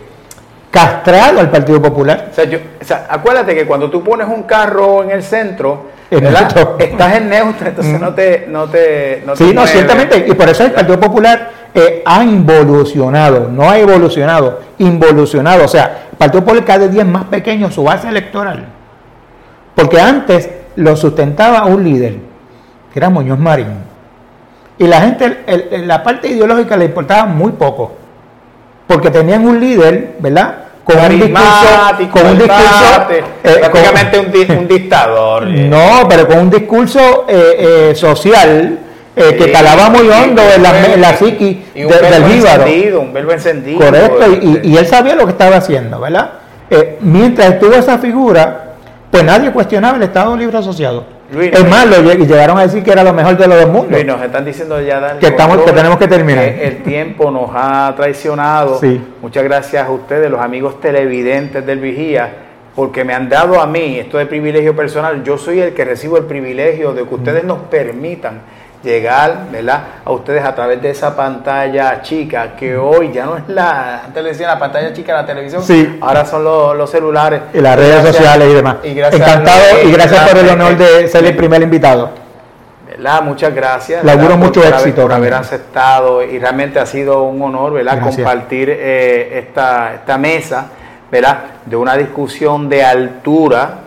[SPEAKER 2] castrado al Partido Popular.
[SPEAKER 1] O sea, acuérdate que cuando tú pones un carro en el centro, estás en neutro, entonces no te... No te
[SPEAKER 2] sí, no, ciertamente, y por eso el Partido Popular eh, ha involucionado, no ha evolucionado, involucionado. O sea, el Partido Popular cada día es más pequeño su base electoral. Porque antes lo sustentaba un líder, que era Muñoz Marín. Y la gente, la parte ideológica le importaba muy poco. Porque tenían un líder, ¿verdad?
[SPEAKER 1] Con un discurso, con un discurso eh, prácticamente un, dictador.
[SPEAKER 2] Eh. No, pero con un discurso eh, social que calaba muy hondo en la, en la psiqui del
[SPEAKER 1] jíbaro. Un verbo encendido.
[SPEAKER 2] Correcto, y, y, él sabía lo que estaba haciendo, ¿verdad? mientras estuvo esa figura, pues nadie cuestionaba el Estado Libre Asociado es más, llegaron a decir que era lo mejor de los dos mundos.
[SPEAKER 1] nos están diciendo ya,
[SPEAKER 2] que, estamos, que tenemos que terminar.
[SPEAKER 1] el tiempo nos ha traicionado. Muchas gracias a ustedes, los amigos televidentes del Vigía, porque me han dado a mí esto de privilegio personal. Yo soy el que recibo el privilegio de que ustedes nos permitan llegar ¿verdad? a ustedes a través de esa pantalla chica que hoy ya no es la, antes le decían la pantalla chica de la televisión, ahora son los, celulares.
[SPEAKER 2] Y las redes sociales y demás. Encantado y gracias por el honor de ser el primer invitado.
[SPEAKER 1] ¿verdad? Muchas gracias.
[SPEAKER 2] Le auguro mucho éxito.
[SPEAKER 1] Por haber aceptado y realmente ha sido un honor ¿verdad? compartir eh, esta, esta mesa ¿verdad? de una discusión de altura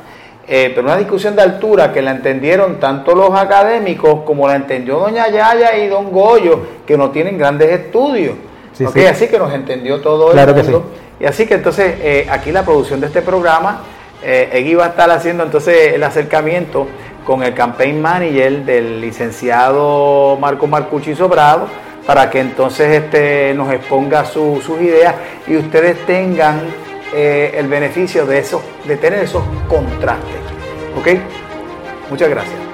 [SPEAKER 1] eh, pero una discusión de altura que la entendieron tanto los académicos como la entendió doña Yaya y don Goyo, que no tienen grandes estudios. Así que nos entendió todo el mundo. Y así que entonces eh, aquí la producción de este programa, eh, Egui va a estar haciendo entonces el acercamiento con el campaign manager del licenciado Marco Marcucci Sobrado para que entonces este, nos exponga sus ideas y ustedes tengan eh, el beneficio de, eso, de tener esos contrastes. ¿Ok? Muchas gracias.